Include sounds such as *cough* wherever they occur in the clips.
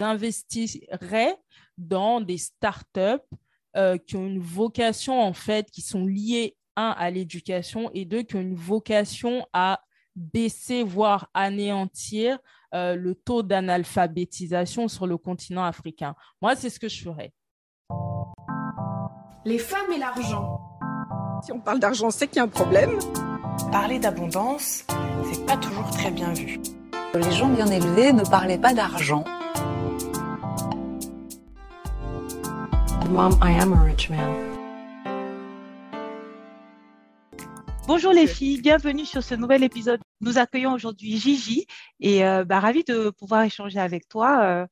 investirais dans des startups euh, qui ont une vocation, en fait, qui sont liées, un, à l'éducation et deux, qui ont une vocation à baisser, voire anéantir euh, le taux d'analphabétisation sur le continent africain. Moi, c'est ce que je ferais. Les femmes et l'argent. Si on parle d'argent, c'est qu'il y a un problème. Parler d'abondance, c'est pas toujours très bien vu. Les gens bien élevés ne parlaient pas d'argent. Mom, I am a rich man. Bonjour les filles, bienvenue sur ce nouvel épisode. Nous accueillons aujourd'hui Gigi et euh, bah, ravi de pouvoir échanger avec toi. Euh.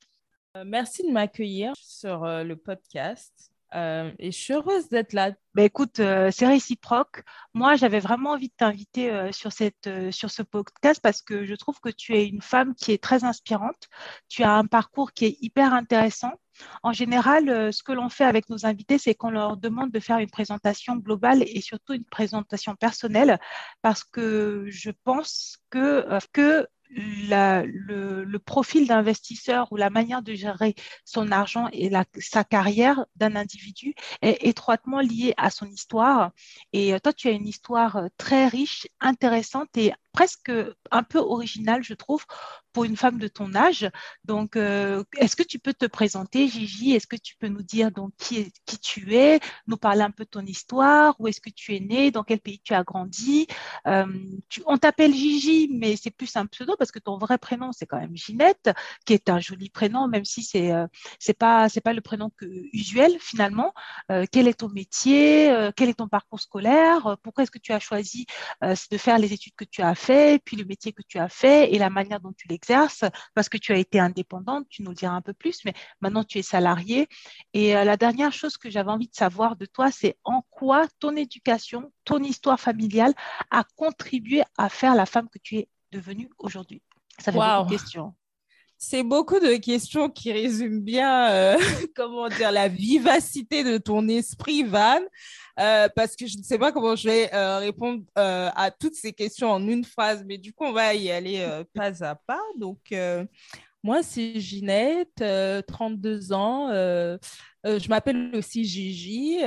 Euh, merci de m'accueillir sur le podcast. Euh, et je suis heureuse d'être là. Ben écoute, euh, c'est réciproque. Moi, j'avais vraiment envie de t'inviter euh, sur, cette, sur ce podcast parce que je trouve que tu es une femme qui est très inspirante. Tu as un parcours qui est hyper intéressant. En général, ce que l'on fait avec nos invités, c'est qu'on leur demande de faire une présentation globale et surtout une présentation personnelle parce que je pense que, que le, profil d'investisseur ou la manière de gérer son argent et sa carrière d'un individu est étroitement lié à son histoire. Et euh, toi, tu as une histoire euh, très riche, intéressante et presque un peu originale, je trouve, pour une femme de ton âge. Donc, euh, est-ce que tu peux te présenter, Gigi? Est-ce que tu peux nous dire donc qui, qui tu es, nous parler un peu de ton histoire, où est-ce que tu es né, dans quel pays tu as grandi? Euh, On t'appelle Gigi, mais c'est plus un pseudo parce que ton vrai prénom c'est quand même Ginette, qui est un joli prénom, même si c'est euh, pas pas le prénom que, usuel finalement. quel est ton métier? Quel est ton parcours scolaire? Pourquoi est-ce que tu as choisi de faire les études que tu as fait, puis le métier que tu as fait et la manière dont tu l'exerces parce que tu as été indépendante, tu nous le diras un peu plus, mais maintenant tu es salariée. Et euh, la dernière chose que j'avais envie de savoir de toi, c'est en quoi ton éducation, ton histoire familiale a contribué à faire la femme que tu es devenue aujourd'hui? Ça fait beaucoup de questions. C'est beaucoup de questions qui résument bien, euh, *laughs* comment dire, la vivacité de ton esprit, Van. Euh, parce que je ne sais pas comment je vais euh, répondre à toutes ces questions en une phrase, mais du coup, on va y aller *laughs* pas à pas. Donc, moi, c'est Ginette, 32 ans. je m'appelle aussi Gigi.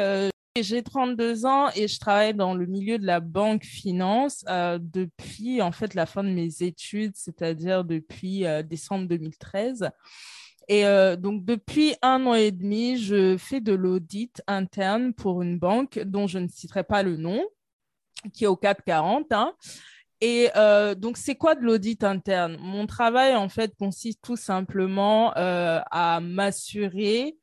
J'ai 32 ans et je travaille dans le milieu de la banque finance euh, depuis en fait la fin de mes études, c'est-à-dire depuis euh, décembre 2013. Et euh, donc depuis un an et demi, je fais de l'audit interne pour une banque dont je ne citerai pas le nom, qui est au 440. Hein. Et donc, c'est quoi de l'audit interne? Mon travail, en fait, consiste tout simplement à m'assurer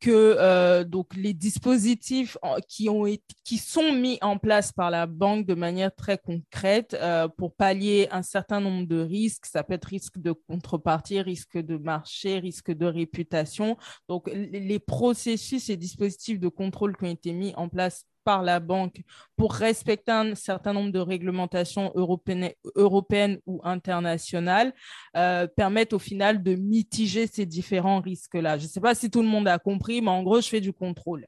que euh, donc les dispositifs qui, ont été, qui sont mis en place par la banque de manière très concrète euh, pour pallier un certain nombre de risques, ça peut être risque de contrepartie, risque de marché, risque de réputation. Donc les processus et dispositifs de contrôle qui ont été mis en place par la banque pour respecter un certain nombre de réglementations européennes, ou internationales euh, permettent au final de mitiger ces différents risques-là. Je ne sais pas si tout le monde a compris, mais en gros, je fais du contrôle.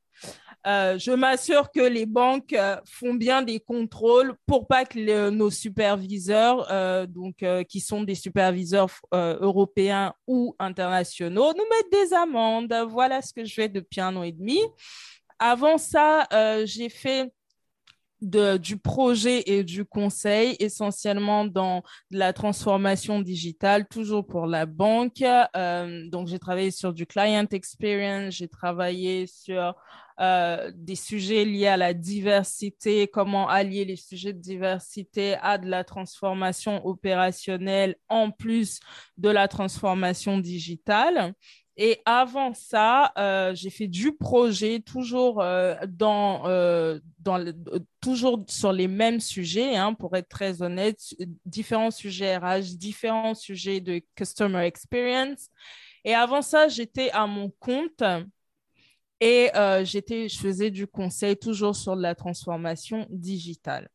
Euh, je m'assure que les banques euh, font bien des contrôles pour pas que nos superviseurs, donc qui sont des superviseurs européens ou internationaux, nous mettent des amendes. Voilà ce que je fais depuis un an et demi. Avant ça, euh, j'ai fait du projet et du conseil, essentiellement dans la transformation digitale, toujours pour la banque. Euh, donc, j'ai travaillé sur du client experience, j'ai travaillé sur euh, des sujets liés à la diversité, comment allier les sujets de diversité à de la transformation opérationnelle en plus de la transformation digitale. Et avant ça, euh, j'ai fait du projet, toujours, euh, dans, euh, toujours sur les mêmes sujets, hein, pour être très honnête, différents sujets RH, différents sujets de customer experience. Et avant ça, j'étais à mon compte et j'étais, je faisais du conseil toujours sur la transformation digitale.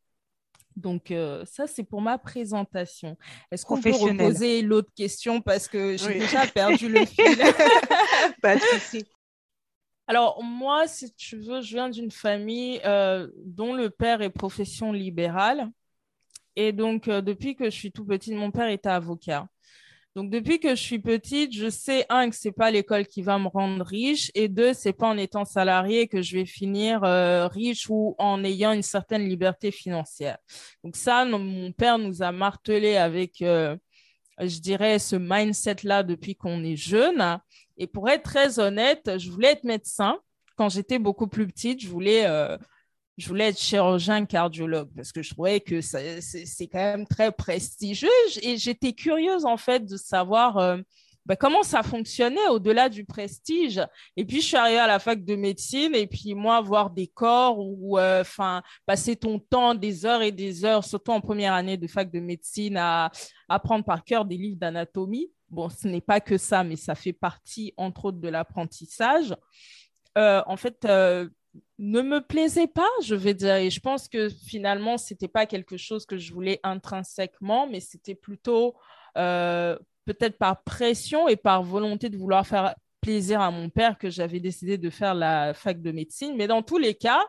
Donc, euh, ça, c'est pour ma présentation. Est-ce qu'on peut reposer l'autre question parce que j'ai déjà perdu le *laughs* fil? Pas de souci. Alors, moi, si tu veux, je viens d'une famille euh, dont le père est profession libérale. Et donc, euh, depuis que je suis tout petite, mon père était avocat. Donc, depuis que je suis petite, je sais, un, que c'est pas l'école qui va me rendre riche, et deux, c'est pas en étant salarié que je vais finir euh, riche ou en ayant une certaine liberté financière. Donc, ça, mon père nous a martelé avec, euh, je dirais, ce mindset-là depuis qu'on est jeune. Et pour être très honnête, je voulais être médecin. Quand j'étais beaucoup plus petite, je voulais euh, je voulais être chirurgien cardiologue parce que je trouvais que c'est quand même très prestigieux et j'étais curieuse en fait de savoir euh, ben, comment ça fonctionnait au-delà du prestige. Et puis je suis arrivée à la fac de médecine et puis moi voir des corps ou euh, passer ton temps des heures et des heures, surtout en première année de fac de médecine, à apprendre par cœur des livres d'anatomie. Bon, ce n'est pas que ça, mais ça fait partie entre autres de l'apprentissage. Euh, en fait, ne me plaisait pas, je vais dire. Et je pense que finalement, ce n'était pas quelque chose que je voulais intrinsèquement, mais c'était plutôt euh, peut-être par pression et par volonté de vouloir faire plaisir à mon père que j'avais décidé de faire la fac de médecine. Mais dans tous les cas,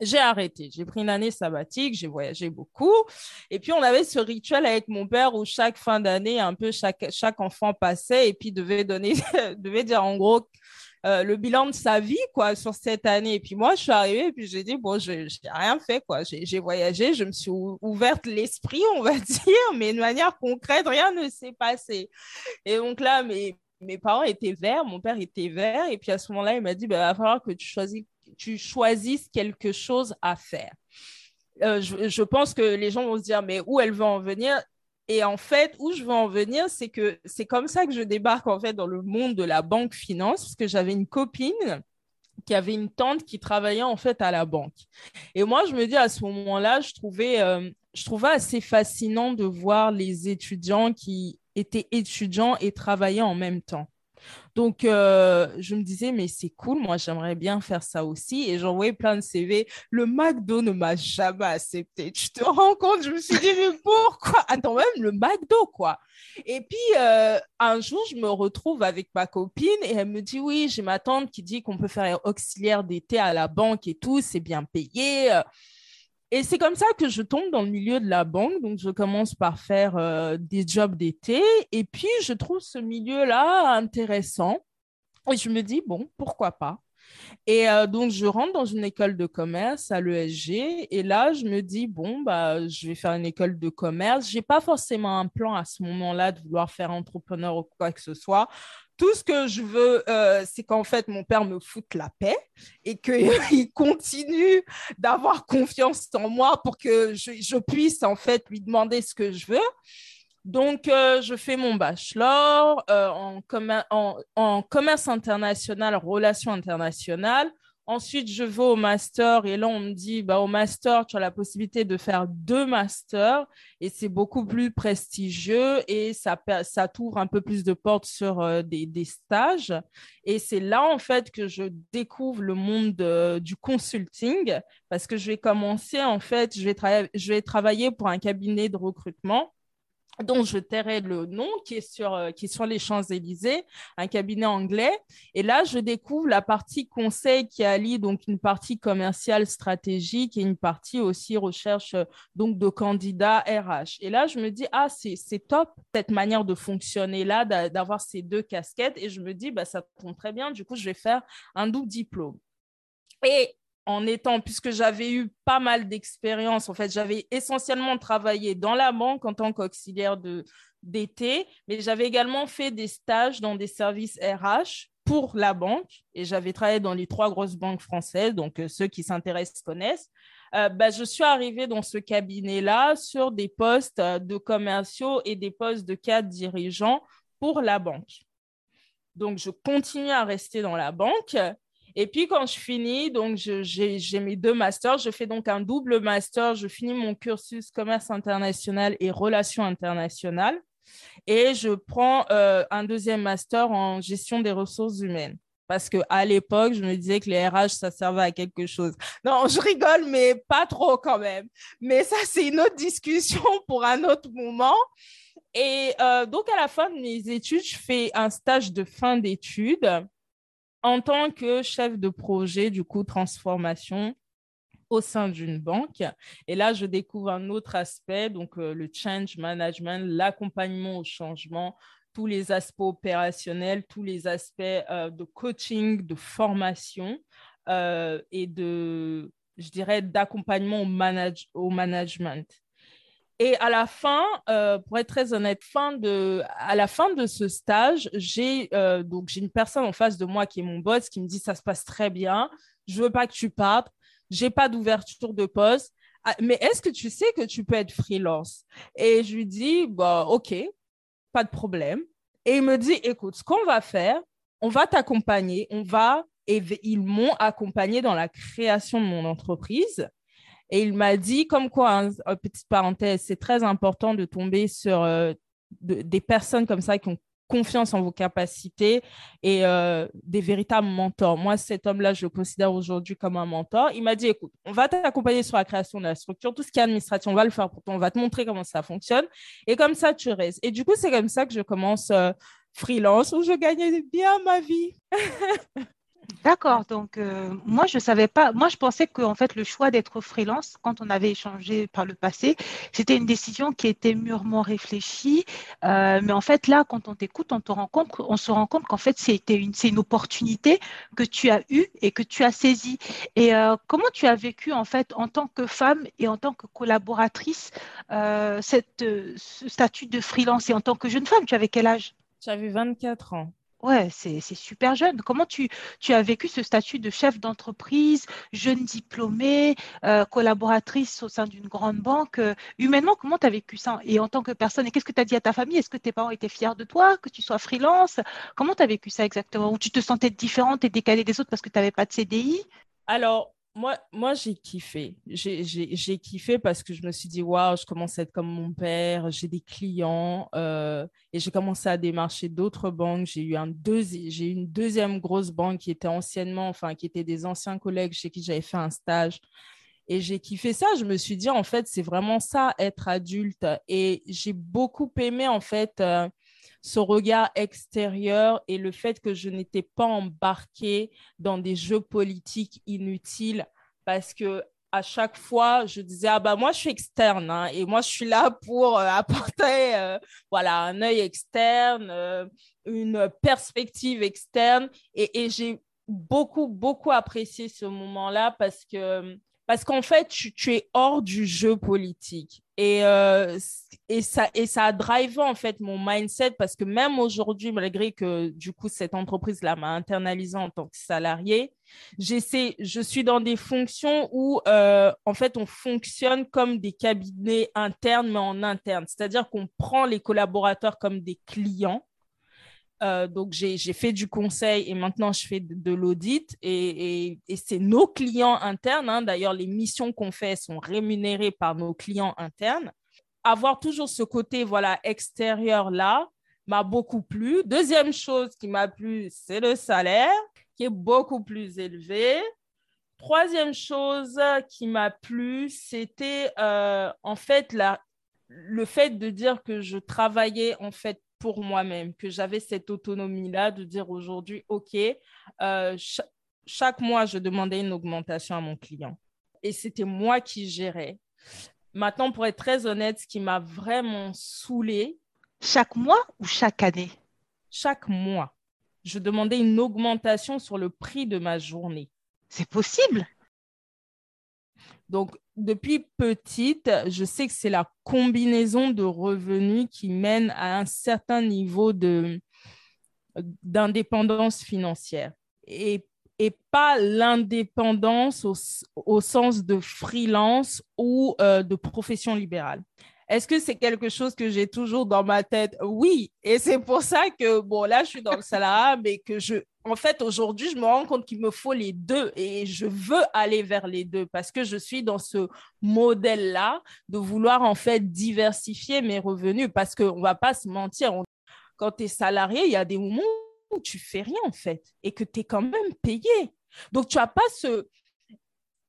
j'ai arrêté. J'ai pris une année sabbatique, j'ai voyagé beaucoup. Et puis, on avait ce rituel avec mon père où chaque fin d'année, un peu chaque, chaque enfant passait et puis devait donner, *laughs* devait dire en gros euh, le bilan de sa vie quoi sur cette année. Et puis moi, je suis arrivée et puis j'ai dit bon, je n'ai rien fait quoi. J'ai voyagé, je me suis ouverte l'esprit, on va *laughs* dire, mais de manière concrète, rien ne s'est passé. Et donc là, mes, mes parents étaient verts, mon père était vert. Et puis à ce moment-là, il m'a dit il bah, va falloir que tu, choisis, tu choisisses quelque chose à faire. Euh, je, je, pense que les gens vont se dire, mais où elle veut en venir? Et en fait, où je veux en venir, c'est que c'est comme ça que je débarque en fait dans le monde de la banque finance, parce que j'avais une copine qui avait une tante qui travaillait en fait à la banque. Et moi, je me dis à ce moment-là, je trouvais, euh, je trouvais assez fascinant de voir les étudiants qui étaient étudiants et travaillaient en même temps. Donc, euh, je me disais, mais c'est cool, moi, j'aimerais bien faire ça aussi. Et j'envoyais plein de CV. Le McDo ne m'a jamais accepté. Tu te rends compte? Je me suis dit, mais pourquoi? Attends, même le McDo, quoi. Et puis, euh, un jour, je me retrouve avec ma copine et elle me dit, oui, j'ai ma tante qui dit qu'on peut faire auxiliaire d'été à la banque et tout, c'est bien payé. Et c'est comme ça que je tombe dans le milieu de la banque. Donc, je commence par faire euh, des jobs d'été. Et puis, je trouve ce milieu-là intéressant. Et je me dis, bon, pourquoi pas? Et euh, donc, je rentre dans une école de commerce à l'ESG. Et là, je me dis, bon, bah, je vais faire une école de commerce. Je n'ai pas forcément un plan à ce moment-là de vouloir faire entrepreneur ou quoi que ce soit tout ce que je veux, euh, c'est qu'en fait, mon père me foute la paix et qu'il *laughs* continue d'avoir confiance en moi pour que je, puisse, en fait, lui demander ce que je veux. Donc, euh, je fais mon bachelor euh, en, en, commerce international, relations internationales. Ensuite, je vais au master et là, on me dit, bah, au master, tu as la possibilité de faire deux masters et c'est beaucoup plus prestigieux et ça, ça t'ouvre un peu plus de portes sur euh, des, des, stages. Et c'est là, en fait, que je découvre le monde du consulting parce que je vais commencer, en fait, je vais, je vais travailler pour un cabinet de recrutement dont je tairai le nom, qui est sur, euh, les Champs-Élysées, un cabinet anglais. Et là, je découvre la partie conseil qui allie donc une partie commerciale stratégique et une partie aussi recherche euh, donc de candidats RH. Et là, je me dis, ah, c'est top cette manière de fonctionner là, d'avoir ces deux casquettes. Et je me dis, bah, ça tombe très bien. Du coup, je vais faire un double diplôme. En étant, puisque j'avais eu pas mal d'expérience, en fait, j'avais essentiellement travaillé dans la banque en tant qu'auxiliaire d'été, mais j'avais également fait des stages dans des services RH pour la banque et j'avais travaillé dans les trois grosses banques françaises, donc euh, ceux qui s'intéressent connaissent. Euh, bah, je suis arrivée dans ce cabinet-là sur des postes euh, de commerciaux et des postes de cadre dirigeants pour la banque. Donc, je continue à rester dans la banque et puis, quand je finis, donc j'ai mes deux masters. Je fais donc un double master. Je finis mon cursus commerce international et relations internationales. Et je prends euh, un deuxième master en gestion des ressources humaines. Parce qu'à l'époque, je me disais que les RH, ça servait à quelque chose. Non, je rigole, mais pas trop quand même. Mais ça, c'est une autre discussion *laughs* pour un autre moment. Et euh, donc, à la fin de mes études, je fais un stage de fin d'études en tant que chef de projet, du coup, transformation au sein d'une banque. Et là, je découvre un autre aspect, donc le change management, l'accompagnement au changement, tous les aspects opérationnels, tous les aspects de coaching, de formation et de, je dirais, d'accompagnement au, manage au management. Et à la fin, euh, pour être très honnête, fin de, à la fin de ce stage, j'ai euh, donc j'ai une personne en face de moi qui est mon boss qui me dit ça se passe très bien, je veux pas que tu partes, j'ai pas d'ouverture de poste, ah, mais est-ce que tu sais que tu peux être freelance? Et je lui dis bah ok, pas de problème. Et il me dit écoute, ce qu'on va faire, on va t'accompagner, on va et ils m'ont accompagné dans la création de mon entreprise. Et il m'a dit, comme quoi, hein, petite parenthèse, c'est très important de tomber sur euh, des personnes comme ça qui ont confiance en vos capacités et euh, des véritables mentors. Moi, cet homme-là, je le considère aujourd'hui comme un mentor. Il m'a dit, écoute, on va t'accompagner sur la création de la structure, tout ce qui est administration, on va le faire pour toi, on va te montrer comment ça fonctionne. Et comme ça, tu restes. Et du coup, c'est comme ça que je commence euh, freelance, où je gagnais bien ma vie. *laughs* D'accord. Donc, euh, moi, je savais pas. Moi, je pensais qu'en fait, le choix d'être freelance, quand on avait échangé par le passé, c'était une décision qui était mûrement réfléchie. Euh, mais en fait, là, quand on t'écoute, on, te rend on se rend compte qu'en fait, c'était une, c'est une opportunité que tu as eue et que tu as saisie. Et euh, comment tu as vécu, en fait, en tant que femme et en tant que collaboratrice, cette, ce statut de freelance et en tant que jeune femme, tu avais quel âge? J'avais 24 ans. Ouais, c'est super jeune. Comment tu, as vécu ce statut de chef d'entreprise, jeune diplômée, euh, collaboratrice au sein d'une grande banque euh, Humainement, comment tu as vécu ça? Et en tant que personne, et qu'est-ce que tu as dit à ta famille? Est-ce que tes parents étaient fiers de toi, que tu sois freelance? Comment tu as vécu ça exactement? Ou tu te sentais différente et décalée des autres parce que tu n'avais pas de CDI Alors, moi, moi j'ai kiffé. J'ai kiffé parce que je me suis dit, waouh, je commence à être comme mon père, j'ai des clients euh, et j'ai commencé à démarcher d'autres banques. J'ai eu, un j'ai une deuxième grosse banque qui était anciennement, enfin, qui était des anciens collègues chez qui j'avais fait un stage. Et j'ai kiffé ça. Je me suis dit, en fait, c'est vraiment ça, être adulte. Et j'ai beaucoup aimé, en fait, euh, ce regard extérieur et le fait que je n'étais pas embarquée dans des jeux politiques inutiles parce que à chaque fois, je disais, ah bah moi, je suis externe hein, et moi, je suis là pour euh, *laughs* apporter euh, voilà, un œil externe, euh, une perspective externe. Et, et j'ai beaucoup, beaucoup apprécié ce moment-là parce que parce qu'en fait, tu, es hors du jeu politique. Et, euh, et, ça, et ça a drivé en fait mon mindset parce que même aujourd'hui, malgré que du coup cette entreprise-là m'a internalisé en tant que salarié, je suis dans des fonctions où euh, en fait on fonctionne comme des cabinets internes mais en interne, c'est-à-dire qu'on prend les collaborateurs comme des clients euh, donc, j'ai fait du conseil et maintenant je fais de, l'audit. Et, c'est nos clients internes. Hein. D'ailleurs, les missions qu'on fait sont rémunérées par nos clients internes. Avoir toujours ce côté voilà, extérieur là m'a beaucoup plu. Deuxième chose qui m'a plu, c'est le salaire qui est beaucoup plus élevé. Troisième chose qui m'a plu, c'était euh, en fait la, le fait de dire que je travaillais en fait pour moi-même, que j'avais cette autonomie-là de dire aujourd'hui, OK, euh, chaque mois, je demandais une augmentation à mon client. Et c'était moi qui gérais. Maintenant, pour être très honnête, ce qui m'a vraiment saoulée. Chaque mois ou chaque année? Chaque mois. Je demandais une augmentation sur le prix de ma journée. C'est possible donc, depuis petite, je sais que c'est la combinaison de revenus qui mène à un certain niveau d'indépendance financière et, et pas l'indépendance au, sens de freelance ou euh, de profession libérale. Est-ce que c'est quelque chose que j'ai toujours dans ma tête? Oui. Et c'est pour ça que, bon, là, je suis dans le salariat, mais que je, en fait, aujourd'hui, je me rends compte qu'il me faut les deux et je veux aller vers les deux parce que je suis dans ce modèle-là de vouloir en fait diversifier mes revenus parce qu'on ne va pas se mentir. quand tu es salarié, il y a des moments où tu fais rien en fait et que tu es quand même payé. Donc, tu n'as pas ce...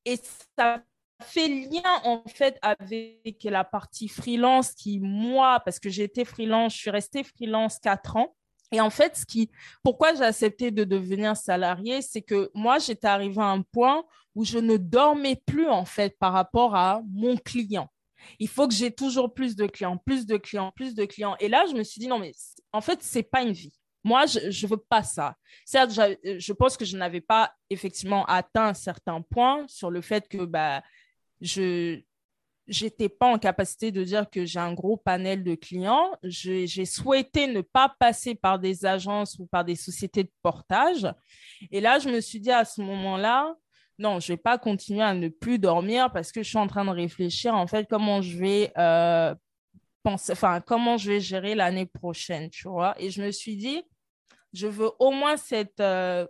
Et ça fait lien en fait avec la partie freelance qui, moi, parce que j'ai été freelance, je suis restée freelance quatre ans Et en fait, ce qui, pourquoi j'ai accepté de devenir salarié, c'est que moi, j'étais arrivée à un point où je ne dormais plus en fait par rapport à mon client. Il faut que j'ai toujours plus de clients, plus de clients, plus de clients. Et là, je me suis dit, non, mais en fait, ce n'est pas une vie. Moi, je ne veux pas ça. Certes, je pense que je n'avais pas effectivement atteint un certain point sur le fait que bah, je n'étais pas en capacité de dire que j'ai un gros panel de clients. J'ai souhaité ne pas passer par des agences ou par des sociétés de portage. Et là, je me suis dit à ce moment-là, non, je vais pas continuer à ne plus dormir parce que je suis en train de réfléchir en fait comment je vais euh, penser, enfin comment je vais gérer l'année prochaine, tu vois. Et je me suis dit, je veux au moins cette, euh,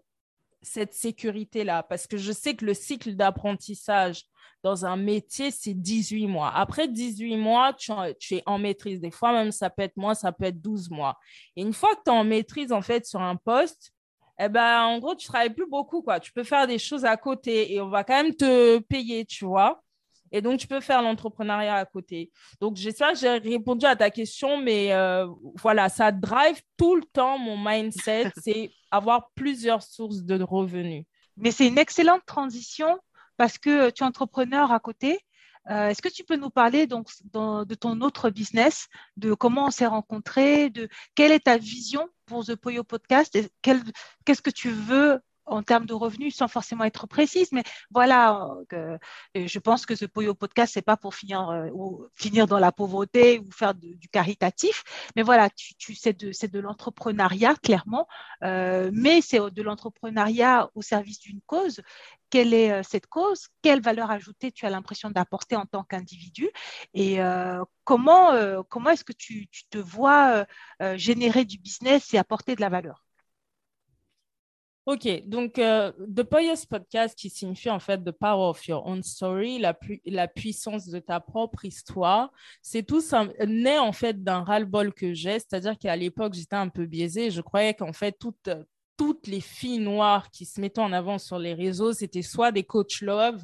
cette sécurité-là parce que je sais que le cycle d'apprentissage dans un métier, c'est 18 mois. Après 18 mois, tu, tu, es en maîtrise. Des fois, même, ça peut être moins, ça peut être 12 mois. Et une fois que tu es en maîtrise, en fait, sur un poste, eh ben, en gros, tu travailles plus beaucoup, quoi. Tu peux faire des choses à côté et on va quand même te payer, tu vois. Et donc, tu peux faire l'entrepreneuriat à côté. Donc, j'espère que j'ai répondu à ta question, mais euh, voilà, ça drive tout le temps mon mindset, *laughs* c'est avoir plusieurs sources de revenus. Mais c'est une excellente transition parce que tu es entrepreneur à côté euh, est-ce que tu peux nous parler donc de ton autre business, de comment on s'est rencontrés, de quelle est ta vision pour The Poyo Podcast et qu'est-ce que tu veux en termes de revenus sans forcément être précise, mais voilà, euh, je pense que ce Poyo Podcast, c'est pas pour finir, euh, dans la pauvreté ou faire du caritatif, mais voilà, tu, tu c'est de, l'entrepreneuriat, clairement, euh, mais c'est de l'entrepreneuriat au service d'une cause. Quelle est cette cause? Quelle valeur ajoutée tu as l'impression d'apporter en tant qu'individu? Et comment, est-ce que tu, te vois générer du business et apporter de la valeur? Ok, donc euh, The Poyous Podcast qui signifie en fait The Power of Your Own Story, la, puissance de ta propre histoire, c'est tout ça né en fait d'un ras-le-bol que j'ai, c'est-à-dire qu'à l'époque j'étais un peu biaisée, je croyais qu'en fait toute, toutes les filles noires qui se mettaient en avant sur les réseaux, c'était soit des coach love,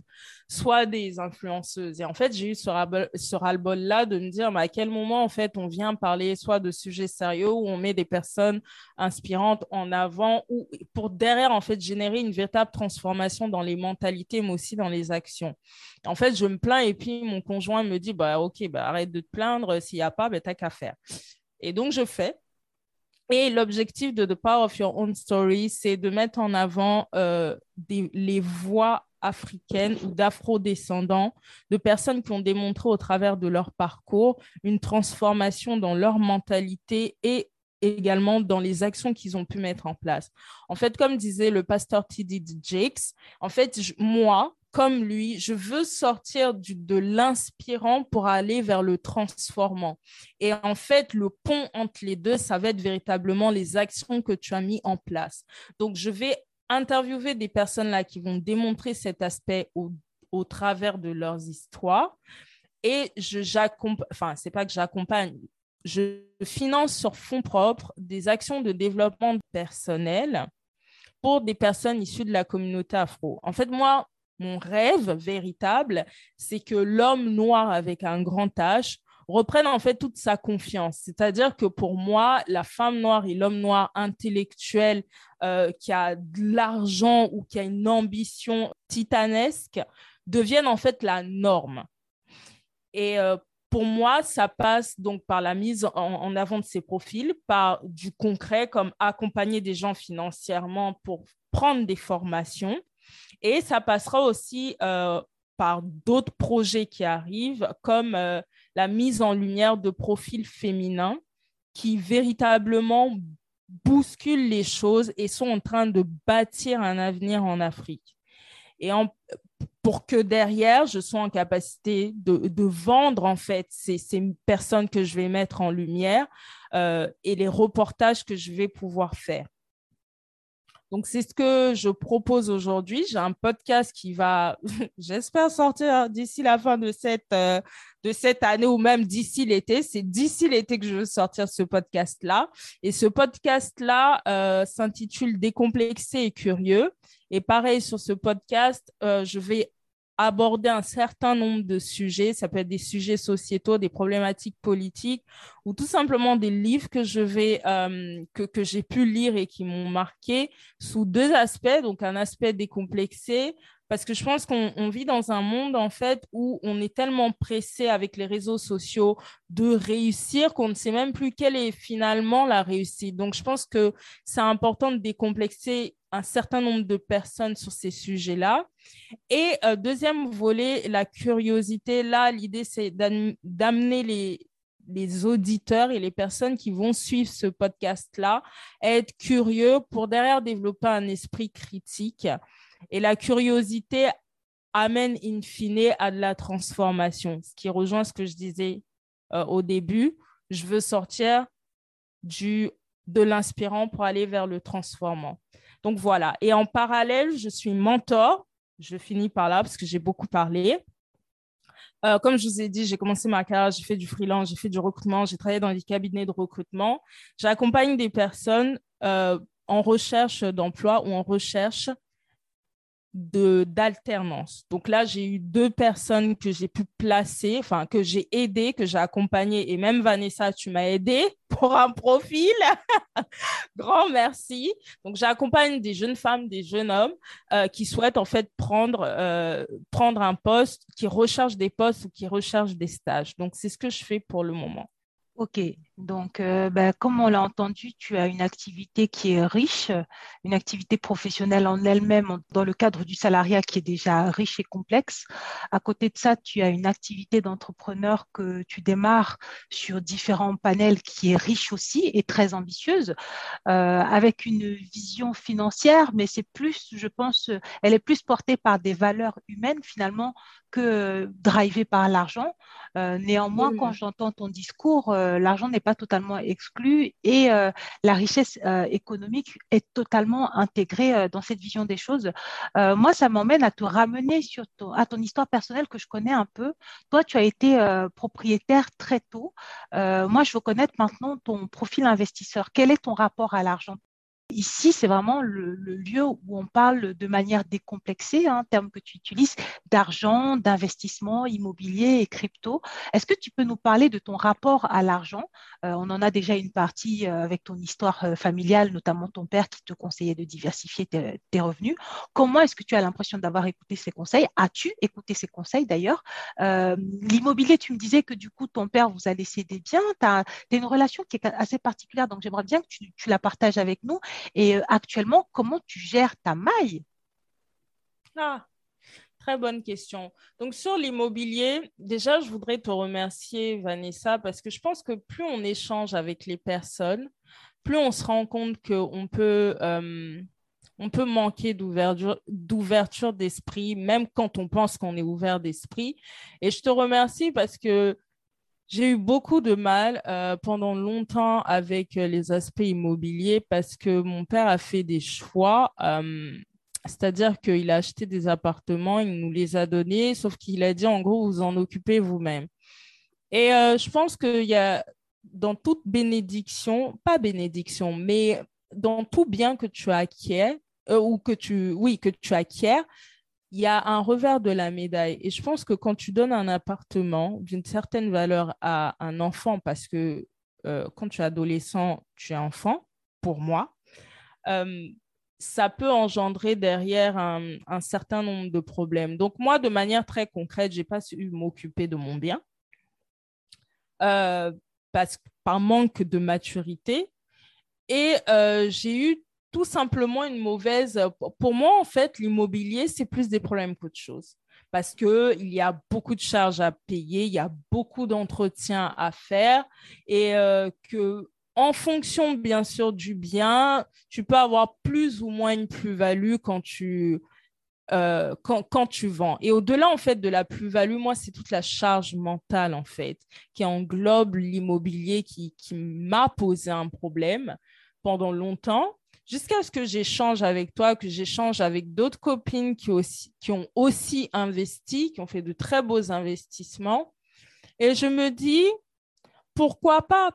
soit des influenceuses. Et en fait, j'ai eu ce, ras-le-bol-là de me dire, mais à quel moment, en fait, on vient parler soit de sujets sérieux où on met des personnes inspirantes en avant ou pour derrière, en fait, générer une véritable transformation dans les mentalités, mais aussi dans les actions. En fait, je me plains et puis mon conjoint me dit, bah, OK, bah, arrête de te plaindre. S'il n'y a pas, bah, t'as qu'à faire. Et donc, je fais. Et l'objectif de The Power of Your Own Story, c'est de mettre en avant euh, les voix africaines ou d'afro-descendants, de personnes qui ont démontré au travers de leur parcours une transformation dans leur mentalité et également dans les actions qu'ils ont pu mettre en place. En fait, comme disait le pasteur T.D. Jakes, en fait, moi, comme lui, je veux sortir de l'inspirant pour aller vers le transformant. Et en fait, le pont entre les deux, ça va être véritablement les actions que tu as mis en place. Donc, je vais interviewer des personnes là qui vont démontrer cet aspect au, travers de leurs histoires. Et je j'accompagne, enfin, c'est pas que j'accompagne, je finance sur fonds propres des actions de développement personnel pour des personnes issues de la communauté afro. En fait, moi, mon rêve véritable, c'est que l'homme noir avec un grand H reprenne en fait toute sa confiance. C'est-à-dire que pour moi, la femme noire et l'homme noir intellectuel euh, qui a de l'argent ou qui a une ambition titanesque deviennent en fait la norme. Et euh, pour moi, ça passe donc par la mise en, en, avant de ces profils, par du concret comme accompagner des gens financièrement pour prendre des formations et ça passera aussi euh, par d'autres projets qui arrivent, comme euh, la mise en lumière de profils féminins qui véritablement bousculent les choses et sont en train de bâtir un avenir en Afrique. Et pour que derrière, je sois en capacité de, vendre en fait ces, personnes que je vais mettre en lumière euh, et les reportages que je vais pouvoir faire. Donc, c'est ce que je propose aujourd'hui. J'ai un podcast qui va, *laughs* j'espère, sortir d'ici la fin de cette, euh, de cette année ou même d'ici l'été. C'est d'ici l'été que je veux sortir ce podcast-là. Et ce podcast-là euh, s'intitule Décomplexé et curieux. Et pareil, sur ce podcast, euh, je vais aborder un certain nombre de sujets. Ça peut être des sujets sociétaux, des problématiques politiques ou tout simplement des livres que je vais, euh, que, que j'ai pu lire et qui m'ont marqué sous deux aspects. Donc, un aspect décomplexé, parce que je pense qu'on vit dans un monde, en fait, où on est tellement pressé avec les réseaux sociaux de réussir qu'on ne sait même plus quelle est finalement la réussite. Donc, je pense que c'est important de décomplexer un certain nombre de personnes sur ces sujets-là. Et euh, deuxième volet, la curiosité. Là, l'idée, c'est d'amener les, les auditeurs et les personnes qui vont suivre ce podcast-là à être curieux pour derrière développer un esprit critique et la curiosité amène in fine à de la transformation, ce qui rejoint ce que je disais euh, au début. Je veux sortir du, de l'inspirant pour aller vers le transformant. Donc voilà. Et en parallèle, je suis mentor. Je finis par là parce que j'ai beaucoup parlé. Euh, comme je vous ai dit, j'ai commencé ma carrière, j'ai fait du freelance, j'ai fait du recrutement, j'ai travaillé dans des cabinets de recrutement. J'accompagne des personnes euh, en recherche d'emploi ou en recherche d'alternance. Donc là, j'ai eu deux personnes que j'ai pu placer, enfin que j'ai aidé, que j'ai accompagné, et même Vanessa, tu m'as aidé *laughs* pour un profil. *laughs* Grand merci. Donc j'accompagne des jeunes femmes, des jeunes hommes euh, qui souhaitent en fait prendre, euh, prendre un poste, qui recherchent des postes ou qui recherchent des stages. Donc c'est ce que je fais pour le moment. Ok, donc euh, ben, comme on l'a entendu, tu as une activité qui est riche, une activité professionnelle en elle-même dans le cadre du salariat qui est déjà riche et complexe. À côté de ça, tu as une activité d'entrepreneur que tu démarres sur différents panels qui est riche aussi et très ambitieuse, euh, avec une vision financière, mais c'est plus, je pense, elle est plus portée par des valeurs humaines finalement que drivé par l'argent. Euh, néanmoins, quand j'entends ton discours, l'argent n'est pas totalement exclu et euh, la richesse économique est totalement intégrée dans cette vision des choses. moi, ça m'emmène à te ramener sur ton, à ton histoire personnelle que je connais un peu. Toi, tu as été propriétaire très tôt. moi, je veux connaître maintenant ton profil investisseur. Quel est ton rapport à l'argent? Ici, c'est vraiment le, lieu où on parle de manière décomplexée, un hein, terme que tu utilises, d'argent, d'investissement immobilier et crypto. Est-ce que tu peux nous parler de ton rapport à l'argent? Euh, On en a déjà une partie euh, avec ton histoire euh, familiale, notamment ton père qui te conseillait de diversifier tes, revenus. Comment est-ce que tu as l'impression d'avoir écouté ces conseils? As-tu écouté ces conseils d'ailleurs? L'immobilier, tu me disais que du coup, ton père vous a laissé des biens. Tu as, une relation qui est assez particulière, donc j'aimerais bien que tu la partages avec nous. Et euh, actuellement, comment tu gères ta maille? Ah, Très bonne question. Donc, sur l'immobilier, déjà, je voudrais te remercier, Vanessa, parce que je pense que plus on échange avec les personnes, plus on se rend compte qu'on peut, euh, on peut manquer d'ouverture d'esprit, même quand on pense qu'on est ouvert d'esprit. Et je te remercie parce que j'ai eu beaucoup de mal euh, pendant longtemps avec euh, les aspects immobiliers parce que mon père a fait des choix, euh, c'est-à-dire qu'il a acheté des appartements, il nous les a donnés, sauf qu'il a dit en gros, vous en occupez vous-même. Et je pense qu'il y a dans toute bénédiction, pas bénédiction, mais dans tout bien que tu acquiers, ou que tu, oui, que tu acquiers, il y a un revers de la médaille. Et je pense que quand tu donnes un appartement d'une certaine valeur à un enfant, parce que euh, quand tu es adolescent, tu es enfant, pour moi, euh, ça peut engendrer derrière un, certain nombre de problèmes. Donc moi, de manière très concrète, je n'ai pas su m'occuper de mon bien euh, parce, par manque de maturité. Et j'ai eu tout simplement une mauvaise. Pour moi, en fait, l'immobilier, c'est plus des problèmes qu'autre chose. Parce qu'il y a beaucoup de charges à payer, il y a beaucoup d'entretien à faire et euh, que en fonction, bien sûr, du bien, tu peux avoir plus ou moins une plus-value quand tu, euh, quand, quand, tu vends. Et au-delà, en fait, de la plus-value, moi, c'est toute la charge mentale, en fait, qui englobe l'immobilier qui, qui m'a posé un problème pendant longtemps jusqu'à ce que j'échange avec toi, que j'échange avec d'autres copines qui, aussi, ont aussi investi, qui ont fait de très beaux investissements. Et je me dis, pourquoi pas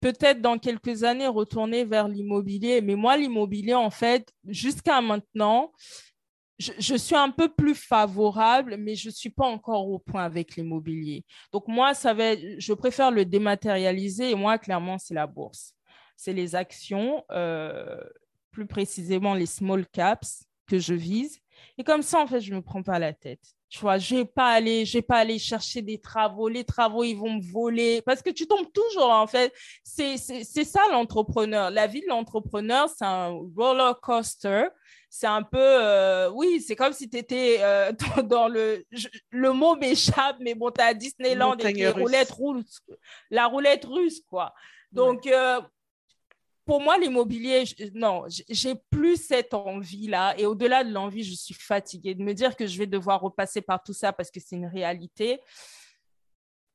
peut-être dans quelques années retourner vers l'immobilier. Mais moi, l'immobilier, en fait, jusqu'à maintenant, je, suis un peu plus favorable, mais je ne suis pas encore au point avec l'immobilier. Donc, moi, je préfère le dématérialiser et moi, clairement, c'est la bourse. C'est les actions, euh, plus précisément les small caps que je vise. Et comme ça, en fait, je ne me prends pas la tête. Tu vois, je vais pas aller, je vais pas aller chercher des travaux. Les travaux, ils vont me voler parce que tu tombes toujours, en fait. C'est ça l'entrepreneur. La vie de l'entrepreneur, c'est un roller coaster. C'est un peu, euh, oui, c'est comme si tu étais euh, *laughs* dans, le, le mot m'échappe, mais bon, tu as Disneyland et les roulettes russes, la roulette russe, quoi. Donc, euh, pour moi, l'immobilier, non, j'ai plus cette envie-là. Et au-delà de l'envie, je suis fatiguée de me dire que je vais devoir repasser par tout ça parce que c'est une réalité.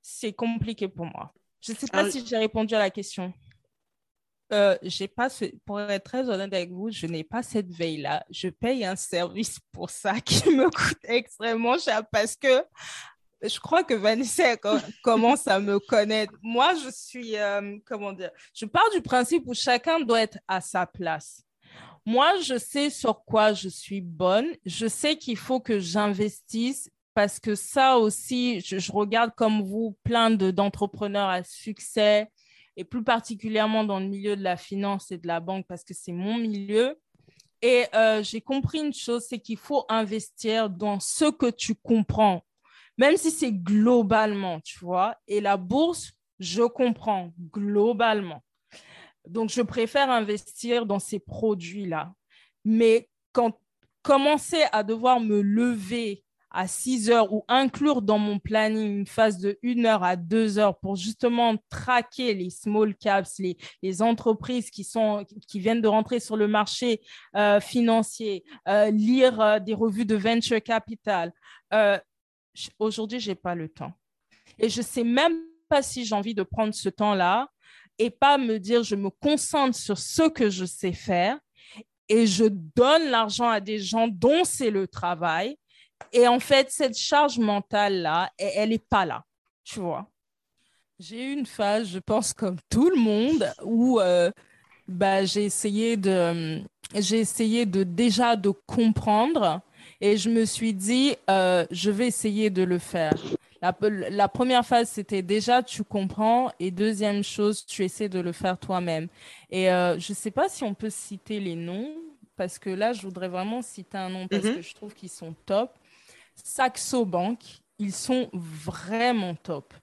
C'est compliqué pour moi. Je ne sais pas si j'ai répondu à la question. Euh, j'ai pas pour être très honnête avec vous, je n'ai pas cette veille-là. Je paye un service pour ça qui me coûte extrêmement cher parce que je crois que Vanessa *laughs* commence à me connaître. Moi, je suis, euh, comment dire, je pars du principe où chacun doit être à sa place. Moi, je sais sur quoi je suis bonne. Je sais qu'il faut que j'investisse parce que ça aussi, je, regarde comme vous plein d'entrepreneurs à succès et plus particulièrement dans le milieu de la finance et de la banque parce que c'est mon milieu. Et euh, j'ai compris une chose, c'est qu'il faut investir dans ce que tu comprends même si c'est globalement, tu vois. Et la bourse, je comprends globalement. Donc, je préfère investir dans ces produits-là. Mais quand commencer à devoir me lever à 6 heures ou inclure dans mon planning une phase de 1 heure à 2 heures pour justement traquer les small caps, les, entreprises qui viennent de rentrer sur le marché euh, financier, euh, lire euh, des revues de venture capital, aujourd'hui, je n'ai pas le temps. Et je ne sais même pas si j'ai envie de prendre ce temps-là et pas me dire, je me concentre sur ce que je sais faire et je donne l'argent à des gens dont c'est le travail. Et en fait, cette charge mentale-là, elle n'est pas là, tu vois. J'ai eu une phase, je pense, comme tout le monde, où euh, bah, j'ai essayé de, j'ai essayé de déjà de comprendre et je me suis dit, euh, je vais essayer de le faire. La, première phase, c'était déjà, tu comprends. Et deuxième chose, tu essaies de le faire toi-même. Et euh, je ne sais pas si on peut citer les noms, parce que là, je voudrais vraiment citer un nom, parce mhm. que je trouve qu'ils sont top. Saxo Bank, ils sont vraiment top.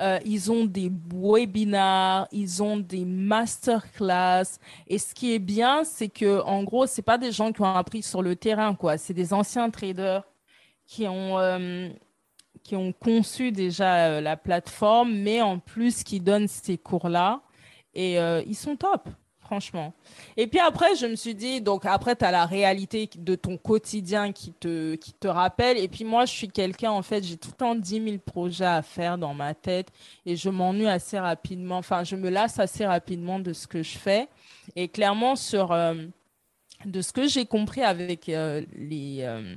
Euh, ils ont des webinars, ils ont des masterclass. Et ce qui est bien, c'est que en gros, c'est pas des gens qui ont appris sur le terrain, quoi. C'est des anciens traders qui ont euh, qui ont conçu déjà euh, la plateforme, mais en plus qui donnent ces cours-là. Et ils sont top franchement. Et puis après, je me suis dit, donc après, tu as la réalité de ton quotidien qui te, rappelle. Et puis moi, je suis quelqu'un, en fait, j'ai tout le temps 10 000 projets à faire dans ma tête et je m'ennuie assez rapidement. Enfin, je me lasse assez rapidement de ce que je fais. Et clairement, sur euh, de ce que j'ai compris avec euh, les... Euh,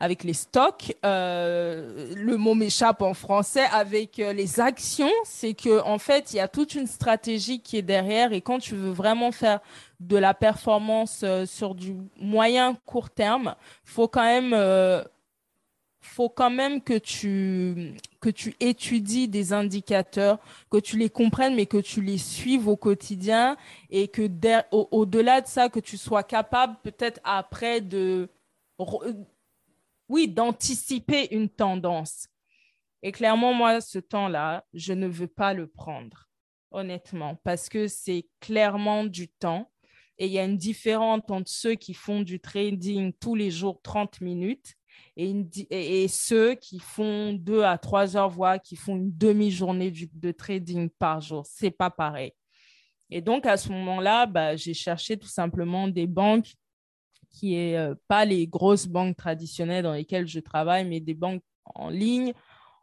avec les stocks, euh, le mot m'échappe en français, avec euh, les actions, c'est que en fait, il y a toute une stratégie qui est derrière. Et quand tu veux vraiment faire de la performance euh, sur du moyen court terme, faut quand même faut quand même que tu, que tu étudies des indicateurs, que tu les comprennes, mais que tu les suives au quotidien. Et que au-delà de ça, que tu sois capable peut-être après de oui, d'anticiper une tendance. Et clairement, moi, ce temps-là, je ne veux pas le prendre, honnêtement, parce que c'est clairement du temps. Et il y a une différence entre ceux qui font du trading tous les jours 30 minutes et, ceux qui font deux à trois heures, voire qui font une demi-journée de trading par jour. C'est pas pareil. Et donc, à ce moment-là, bah, j'ai cherché tout simplement des banques qui est euh, pas les grosses banques traditionnelles dans lesquelles je travaille, mais des banques en ligne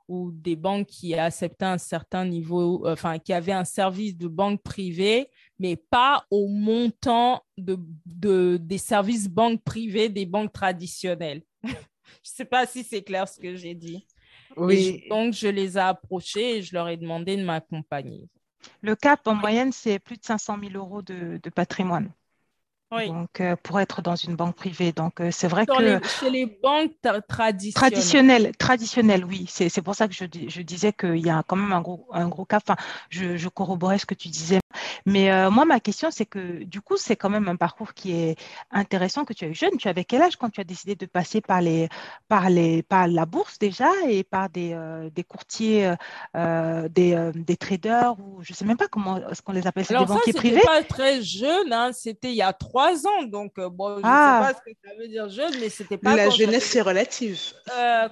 ou des banques qui acceptaient un certain niveau, euh, enfin, qui avaient un service de banque privée, mais pas au montant de, de des services banques privées des banques traditionnelles. *laughs* je ne sais pas si c'est clair ce que j'ai dit. Oui. donc, je les ai approchés et je leur ai demandé de m'accompagner. Le cap, en moyenne, c'est plus de 500 000 euros de, de patrimoine. Donc, euh, pour être dans une banque privée. Donc, euh, c'est vrai que. chez les banques traditionnelles. Traditionnelles, traditionnelles oui. C'est pour ça que je, je disais qu'il y a quand même un gros, un gros cas. Enfin, je, je corroborais ce que tu disais. Mais euh, moi, ma question, c'est que du coup, c'est quand même un parcours qui est intéressant que tu as eu jeune. Tu avais quel âge quand tu as décidé de passer par, les, par, les, par la bourse déjà et par des, des courtiers, des, des, traders ou je ne sais même pas comment est-ce qu'on les appelle, c'est des banquiers privés? pas très jeune, hein. c'était il y a trois ans, donc euh, bon, je ne sais ah. pas ce que ça veut dire jeune, mais c'était pas. La jeunesse, c'est relative. Euh,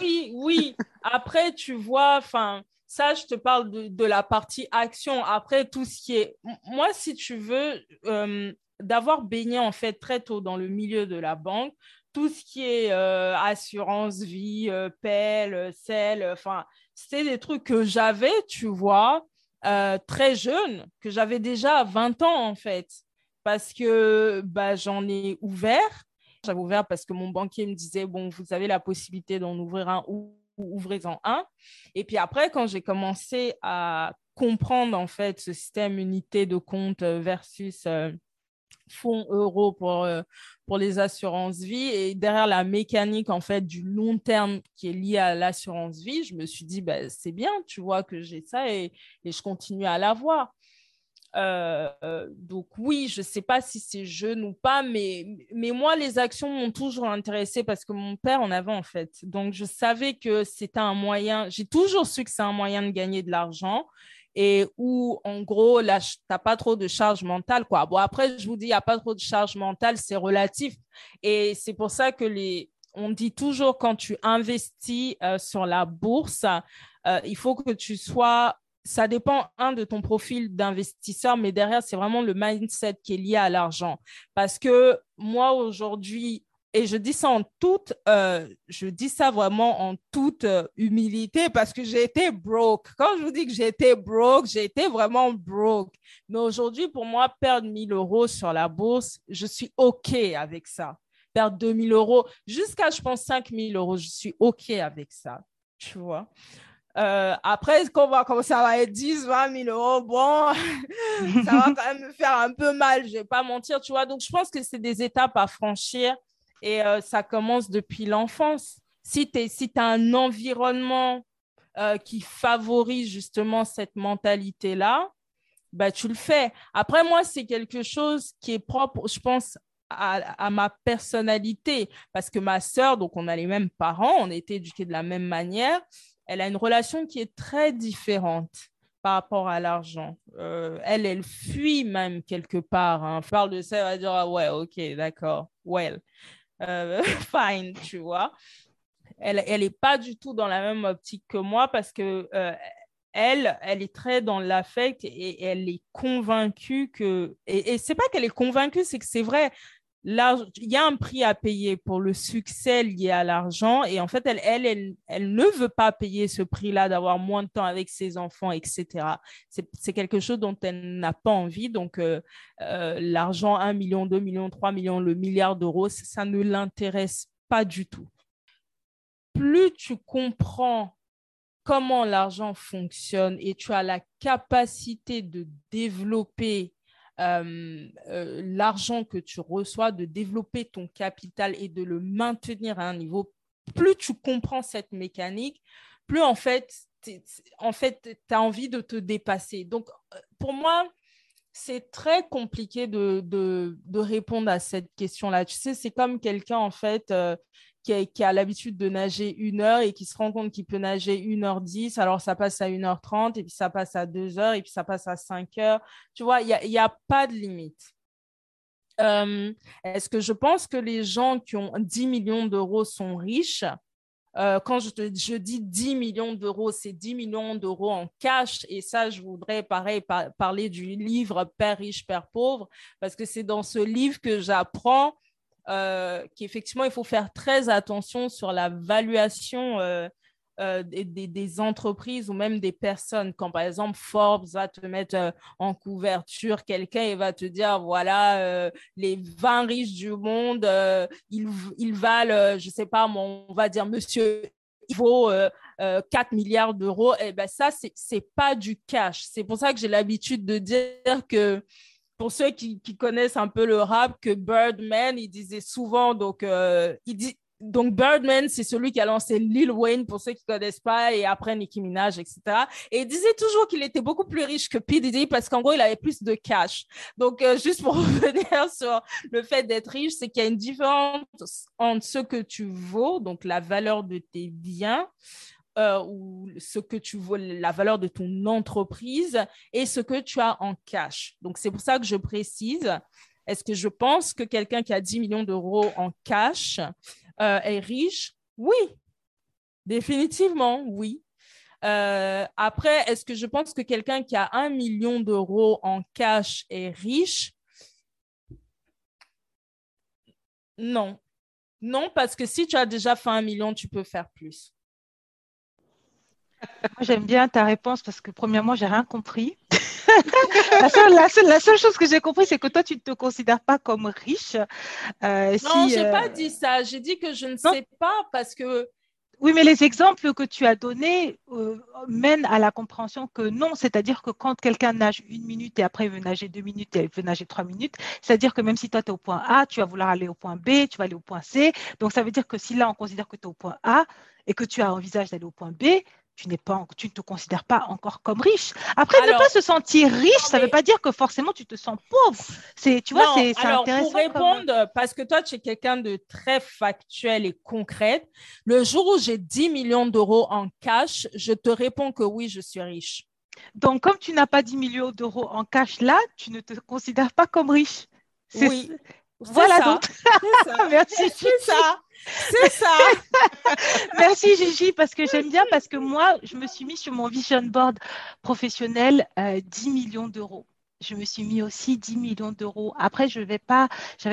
oui, oui. Après, tu vois, enfin, ça, je te parle de, la partie action. Après, tout ce qui est. Moi, si tu veux, euh, d'avoir baigné en fait très tôt dans le milieu de la banque, tout ce qui est assurance vie, pelle, sel, enfin, c'était des trucs que j'avais, tu vois. très jeune, que j'avais déjà 20 ans en fait parce que bah, j'en ai ouvert. J'avais ouvert parce que mon banquier me disait, bon, vous avez la possibilité d'en ouvrir un ou, ouvrez-en un. Et puis après, quand j'ai commencé à comprendre en fait ce système unité de compte versus euh, fonds euros pour, euh, pour les assurances vie et derrière la mécanique en fait du long terme qui est liée à l'assurance vie, je me suis dit bah, c'est bien, tu vois que j'ai ça et je continue à l'avoir. Euh, donc oui, je ne sais pas si c'est jeune ou pas, mais, mais moi, les actions m'ont toujours intéressé parce que mon père en avait en fait. Donc je savais que c'était un moyen, j'ai toujours su que c'est un moyen de gagner de l'argent et où en gros, là, tu n'as pas trop de charge mentale. Quoi. Bon, après, je vous dis, il n'y a pas trop de charge mentale, c'est relatif. Et c'est pour ça que les... On dit toujours quand tu investis euh, sur la bourse, euh, il faut que tu sois ça dépend, un, de ton profil d'investisseur, mais derrière, c'est vraiment le mindset qui est lié à l'argent. Parce que moi, aujourd'hui, et je dis ça en toute, euh, je dis ça vraiment en toute euh, humilité parce que j'ai été broke. Quand je vous dis que j'ai été broke, j'ai été vraiment broke. Mais aujourd'hui, pour moi, perdre 1000 euros sur la bourse, je suis OK avec ça. Perdre 2000 euros, jusqu'à, je pense, 5000 euros, je suis OK avec ça. Tu vois? Euh, après, quand, va, quand ça va être 10, 20 000 euros, bon, *laughs* ça va *laughs* quand même me faire un peu mal, je ne vais pas mentir, tu vois. Donc, je pense que c'est des étapes à franchir et euh, ça commence depuis l'enfance. Si tu si as un environnement euh, qui favorise justement cette mentalité-là, bah, tu le fais. Après, moi, c'est quelque chose qui est propre, je pense, à, à, ma personnalité parce que ma sœur, donc on a les mêmes parents, on a été éduqués de la même manière elle a une relation qui est très différente par rapport à l'argent. Euh, elle, elle fuit même quelque part. Hein. On parle de ça, elle va dire, ah ouais, ok, d'accord, well, euh, *laughs* fine, tu vois. Elle n'est pas du tout dans la même optique que moi parce que euh, elle, elle est très dans l'affect et, elle est convaincue que... Et, et c'est pas qu'elle est convaincue, c'est que c'est vrai il y a un prix à payer pour le succès lié à l'argent et en fait, elle, elle, elle, ne veut pas payer ce prix-là d'avoir moins de temps avec ses enfants, etc. C'est quelque chose dont elle n'a pas envie. Donc, euh, euh, l'argent, 1 million, 2 millions, 3 millions, le milliard d'euros, ça ne l'intéresse pas du tout. Plus tu comprends comment l'argent fonctionne et tu as la capacité de développer euh, euh, l'argent que tu reçois, de développer ton capital et de le maintenir à un niveau, plus tu comprends cette mécanique, plus en fait, en fait, tu as envie de te dépasser. Donc, euh, pour moi, c'est très compliqué de, de, de, répondre à cette question-là. Tu sais, c'est comme quelqu'un, en fait, qui a, l'habitude de nager une heure et qui se rend compte qu'il peut nager 1h10, alors ça passe à 1h30 et puis ça passe à 2 heures et puis ça passe à 5 heures. Tu vois, il n'y a, pas de limite. Euh, est-ce que je pense que les gens qui ont 10 millions d'euros sont riches? Euh, quand je, je, dis 10 millions d'euros, c'est 10 millions d'euros en cash. Et ça, je voudrais, pareil, parler du livre Père riche, Père pauvre, parce que c'est dans ce livre que j'apprends euh, qu'effectivement, il faut faire très attention sur la valuation euh, euh, des, entreprises ou même des personnes. Quand, par exemple, Forbes va te mettre en couverture quelqu'un et va te dire, voilà, les 20 riches du monde, ils, valent, je ne sais pas, on va dire, monsieur, il vaut 4 milliards d'euros. Et eh ben ça, ce n'est pas du cash. C'est pour ça que j'ai l'habitude de dire que pour ceux qui, connaissent un peu le rap, que Birdman, il disait souvent, donc, euh, il dit, donc Birdman, c'est celui qui a lancé Lil Wayne, pour ceux qui ne connaissent pas, et après Nicki Minaj, etc. Et il disait toujours qu'il était beaucoup plus riche que P. Diddy parce qu'en gros, il avait plus de cash. Donc, euh, *laughs* juste pour *laughs* revenir sur le fait d'être riche, c'est qu'il y a une différence entre ce que tu vaux, donc la valeur de tes biens, euh, ou ce que tu vaux, la valeur de ton entreprise, et ce que tu as en cash. Donc, c'est pour ça que je précise. Est-ce que je pense que quelqu'un qui a 10 millions d'euros en cash euh, est riche? Oui, définitivement, oui. Euh, après, est-ce que je pense que quelqu'un qui a un million d'euros en cash est riche? Non. Non, parce que si tu as déjà fait un million, tu peux faire plus. Moi, j'aime bien ta réponse parce que, premièrement, j'ai rien compris. *laughs* la, seule, chose que j'ai compris, c'est que toi, tu ne te considères pas comme riche. Euh, non, je n'ai pas euh, dit ça. J'ai dit que je ne sais pas parce que. Oui, mais les exemples que tu as donnés euh, mènent à la compréhension que non, c'est-à-dire que quand quelqu'un nage une minute et après il veut nager deux minutes et il veut nager trois minutes, c'est-à-dire que même si toi tu es au point A, tu vas vouloir aller au point B, tu vas aller au point C. Donc ça veut dire que si là on considère que tu es au point A et que tu as envisagé d'aller au point B, tu, pas, tu ne te considères pas encore comme riche. Après, ne pas se sentir riche, ça ne veut pas dire que forcément tu te sens pauvre. C'est, tu vois, c'est, intéressant. Pour répondre, parce que toi, tu es quelqu'un de très factuel et concret, le jour où j'ai 10 millions d'euros en cash, je te réponds que oui, je suis riche. Donc, comme tu n'as pas 10 millions d'euros en cash là, tu ne te considères pas comme riche. Oui. Voilà donc. *laughs* Merci. C'est ça. C'est ça. *laughs* Merci Gigi, parce que j'aime bien, parce que moi, je me suis mis sur mon vision board professionnel 10 euh, millions d'euros je me suis mis aussi 10 millions d'euros. Après, je n'avais pas,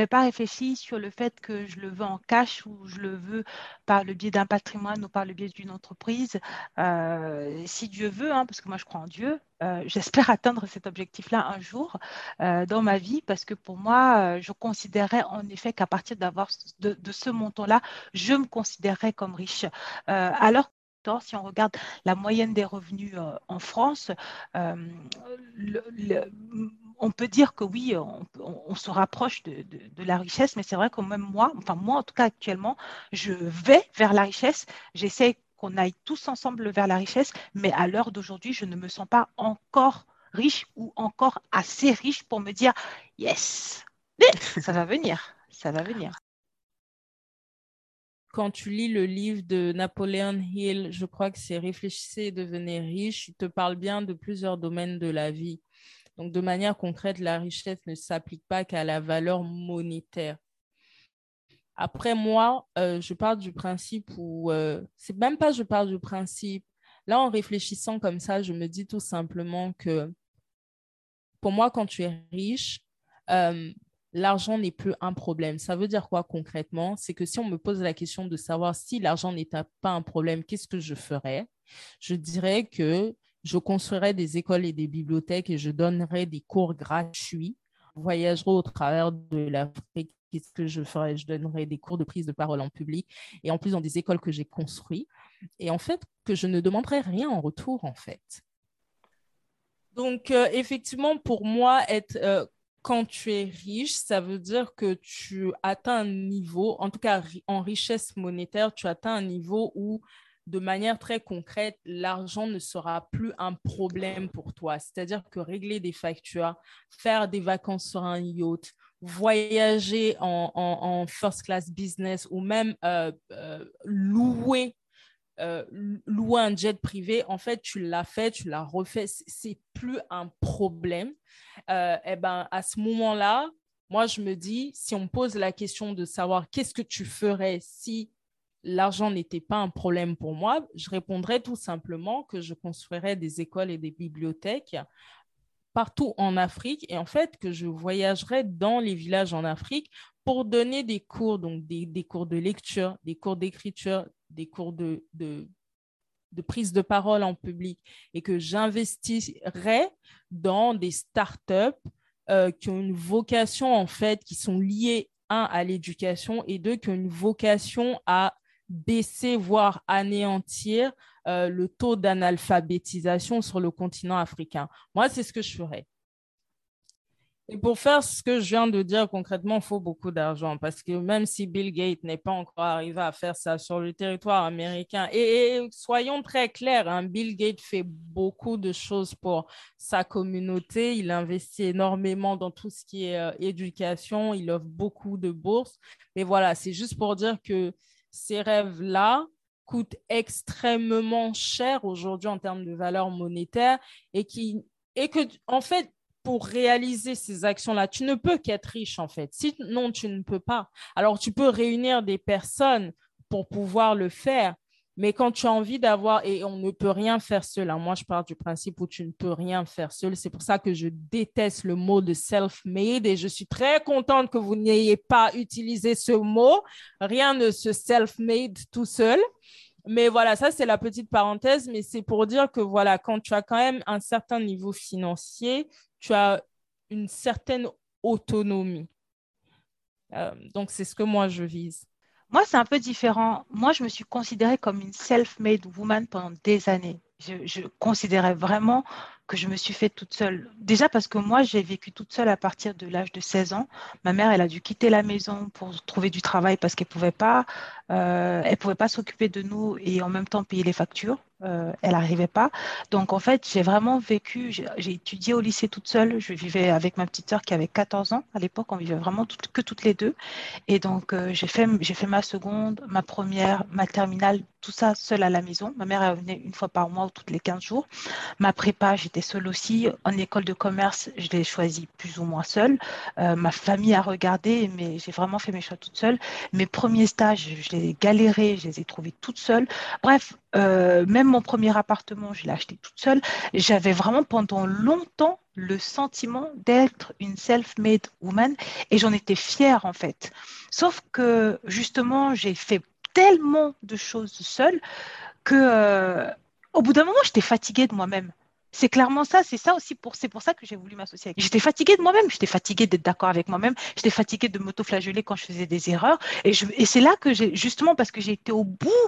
pas réfléchi sur le fait que je le veux en cash ou je le veux par le biais d'un patrimoine ou par le biais d'une entreprise. Euh, si Dieu veut, hein, parce que moi je crois en Dieu, euh, *laughs* j'espère atteindre cet objectif-là un jour euh, dans ma vie, parce que pour moi, je considérais en effet qu'à partir d'avoir de, de, ce montant-là, je me considérais comme riche. alors si on regarde la moyenne des revenus euh, en France, euh, on peut dire que oui, on, se rapproche de, la richesse, mais c'est vrai que même moi, enfin moi en tout cas actuellement, je vais vers la richesse. J'essaie qu'on aille tous ensemble vers la richesse, mais à l'heure d'aujourd'hui, je ne me sens pas encore riche ou encore assez riche pour me dire yes, ça va venir, ça va venir quand tu lis le livre de Napoleon Hill, je crois que c'est Réfléchissez et devenez riche, il te parle bien de plusieurs domaines de la vie. Donc, de manière concrète, la richesse ne s'applique pas qu'à la valeur monétaire. Après, moi, euh, je parle du principe où, euh, c'est même pas je parle du principe. Là, en réfléchissant comme ça, je me dis tout simplement que pour moi, quand tu es riche, euh, l'argent n'est plus un problème. Ça veut dire quoi concrètement? C'est que si on me pose la question de savoir si l'argent n'était pas un problème, qu'est-ce que je ferais? Je dirais que je construirais des écoles et des bibliothèques et je donnerais des cours gratuits. Je voyagerai au travers de l'Afrique. Qu'est-ce que je ferais? Je donnerais des cours de prise de parole en public et en plus dans des écoles que j'ai construites. Et en fait, que je ne demanderais rien en retour, en fait. Donc, euh, effectivement, pour moi, être euh, quand tu es riche, ça veut dire que tu atteins un niveau, en tout cas en richesse monétaire, tu atteins un niveau où, de manière très concrète, l'argent ne sera plus un problème pour toi. C'est-à-dire que régler des factures, faire des vacances sur un yacht, voyager en, first class business ou même euh, euh, louer euh, louer un jet privé, en fait, tu l'as fait, tu l'as refait, c'est plus un problème. Euh, eh ben, à ce moment-là, moi, je me dis, si on me pose la question de savoir qu'est-ce que tu ferais si l'argent n'était pas un problème pour moi, je répondrais tout simplement que je construirais des écoles et des bibliothèques partout en Afrique et en fait que je voyagerais dans les villages en Afrique pour donner des cours, donc des cours de lecture, des cours d'écriture, des cours de, prise de parole en public et que j'investirais dans des startups euh, qui ont une vocation, en fait, qui sont liées, un, à l'éducation et deux, qui ont une vocation à baisser, voire anéantir euh, le taux d'analphabétisation sur le continent africain. Moi, c'est ce que je ferais. Et pour faire ce que je viens de dire concrètement, il faut beaucoup d'argent parce que même si Bill Gates n'est pas encore arrivé à faire ça sur le territoire américain, et, soyons très clairs, hein, Bill Gates fait beaucoup de choses pour sa communauté. Il investit énormément dans tout ce qui est euh, éducation. Il offre beaucoup de bourses. Mais voilà, c'est juste pour dire que ces rêves-là coûtent extrêmement cher aujourd'hui en termes de valeur monétaire et qui et que en fait pour réaliser ces actions-là, tu ne peux qu'être riche en fait. Sinon, tu ne peux pas. Alors, tu peux réunir des personnes pour pouvoir le faire, mais quand tu as envie d'avoir, et on ne peut rien faire seul, hein. moi je pars du principe où tu ne peux rien faire seul, c'est pour ça que je déteste le mot de self-made et je suis très contente que vous n'ayez pas utilisé ce mot. Rien ne se self-made tout seul. Mais voilà, ça c'est la petite parenthèse, mais c'est pour dire que voilà, quand tu as quand même un certain niveau financier, tu as une certaine autonomie. Euh, donc, c'est ce que moi, je vise. Moi, c'est un peu différent. Moi, je me suis considérée comme une self-made woman pendant des années. Je, je, considérais vraiment que je me suis fait toute seule. Déjà parce que moi, j'ai vécu toute seule à partir de l'âge de 16 ans. Ma mère, elle a dû quitter la maison pour trouver du travail parce qu'elle pouvait pas, euh, elle pouvait pas s'occuper de nous et en même temps payer les factures. Euh, elle n'arrivait pas. Donc, en fait, j'ai vraiment vécu, j'ai étudié au lycée toute seule. Je vivais avec ma petite sœur qui avait 14 ans. À l'époque, on vivait vraiment que toutes les deux. Et donc, euh, j'ai fait, fait ma seconde, ma première, ma terminale, tout ça seule à la maison. Ma mère, elle venait une fois par mois ou toutes les 15 jours. Ma prépa, j'étais seule aussi. En école de commerce, je l'ai choisie plus ou moins seule. Euh, ma famille a regardé, mais j'ai vraiment fait mes choix toute seule. Mes premiers stages, je les ai galérés, je les ai trouvés toute seule. Bref, euh, même mon premier appartement, je l'ai acheté toute seule. J'avais vraiment pendant longtemps le sentiment d'être une self-made woman et j'en étais fière en fait. Sauf que justement, j'ai fait tellement de choses seule que euh, au bout d'un moment, j'étais fatiguée de moi-même. C'est clairement ça, c'est ça aussi pour c'est pour ça que j'ai voulu m'associer. J'étais fatiguée de moi-même, j'étais fatiguée d'être d'accord avec moi-même, j'étais fatiguée de m'auto-flageller quand je faisais des erreurs et et c'est là que j'ai justement parce que j'ai été au bout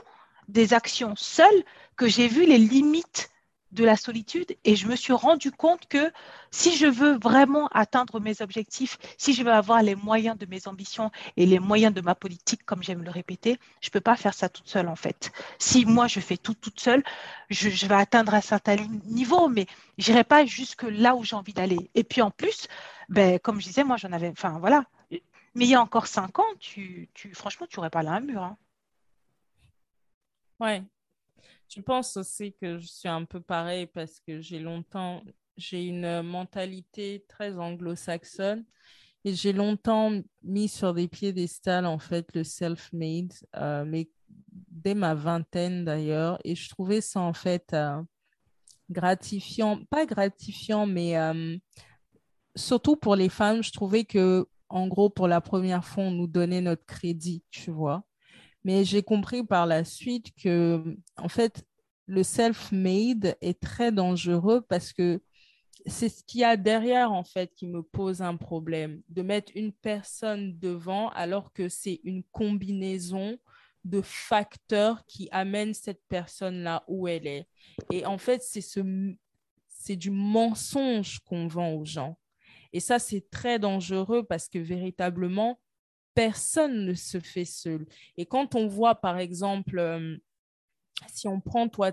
des actions seules que j'ai vu les limites de la solitude et je me suis rendu compte que si je veux vraiment atteindre mes objectifs, si je veux avoir les moyens de mes ambitions et les moyens de ma politique, comme j'aime le répéter, je ne peux pas faire ça toute seule en fait. Si moi je fais tout toute seule, je, vais atteindre un certain niveau, mais je n'irai pas jusque là où j'ai envie d'aller. Et puis en plus, ben, comme je disais, moi j'en avais, enfin voilà, mais il y a encore cinq ans, tu, tu franchement, tu n'aurais pas là un mur. Hein. Je pense aussi que je suis un peu pareil parce que j'ai longtemps, j'ai une mentalité très anglo-saxonne et j'ai longtemps mis sur des piédestals en fait le self-made, euh, mais dès ma vingtaine d'ailleurs, et je trouvais ça en fait euh, gratifiant, pas gratifiant, mais euh, surtout pour les femmes, je trouvais que en gros pour la première fois on nous donnait notre crédit, tu vois. Mais j'ai compris par la suite que, en fait, le self-made est très dangereux parce que c'est ce qu'il y a derrière, en fait, qui me pose un problème. De mettre une personne devant alors que c'est une combinaison de facteurs qui amènent cette personne là où elle est. Et en fait, c'est ce, c'est du mensonge qu'on vend aux gens. Et ça, c'est très dangereux parce que véritablement, personne ne se fait seul. Et quand on voit, par exemple, euh, si on prend toi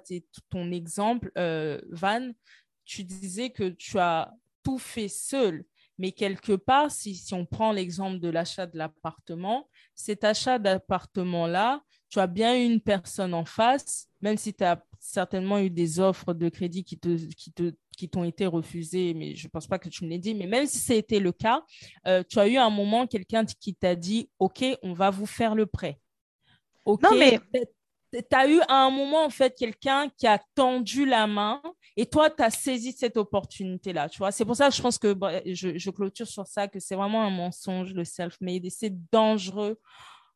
ton exemple, euh, Van, tu disais que tu as tout fait seul. Mais quelque part, si, on prend l'exemple de l'achat de l'appartement, cet achat d'appartement-là, tu as bien une personne en face, même si tu as certainement eu des offres de crédit qui qui te qui t'ont été refusés, mais je ne pense pas que tu me l'aies dit, mais même si c'était le cas, euh, tu as eu un moment quelqu'un qui t'a dit, OK, on va vous faire le prêt. OK, non, mais... tu as eu à un moment, en fait, quelqu'un qui a tendu la main et toi, tu as saisi cette opportunité-là, tu vois. C'est pour ça que je pense que je, je, clôture sur ça, que c'est vraiment un mensonge, le self-made, et c'est dangereux,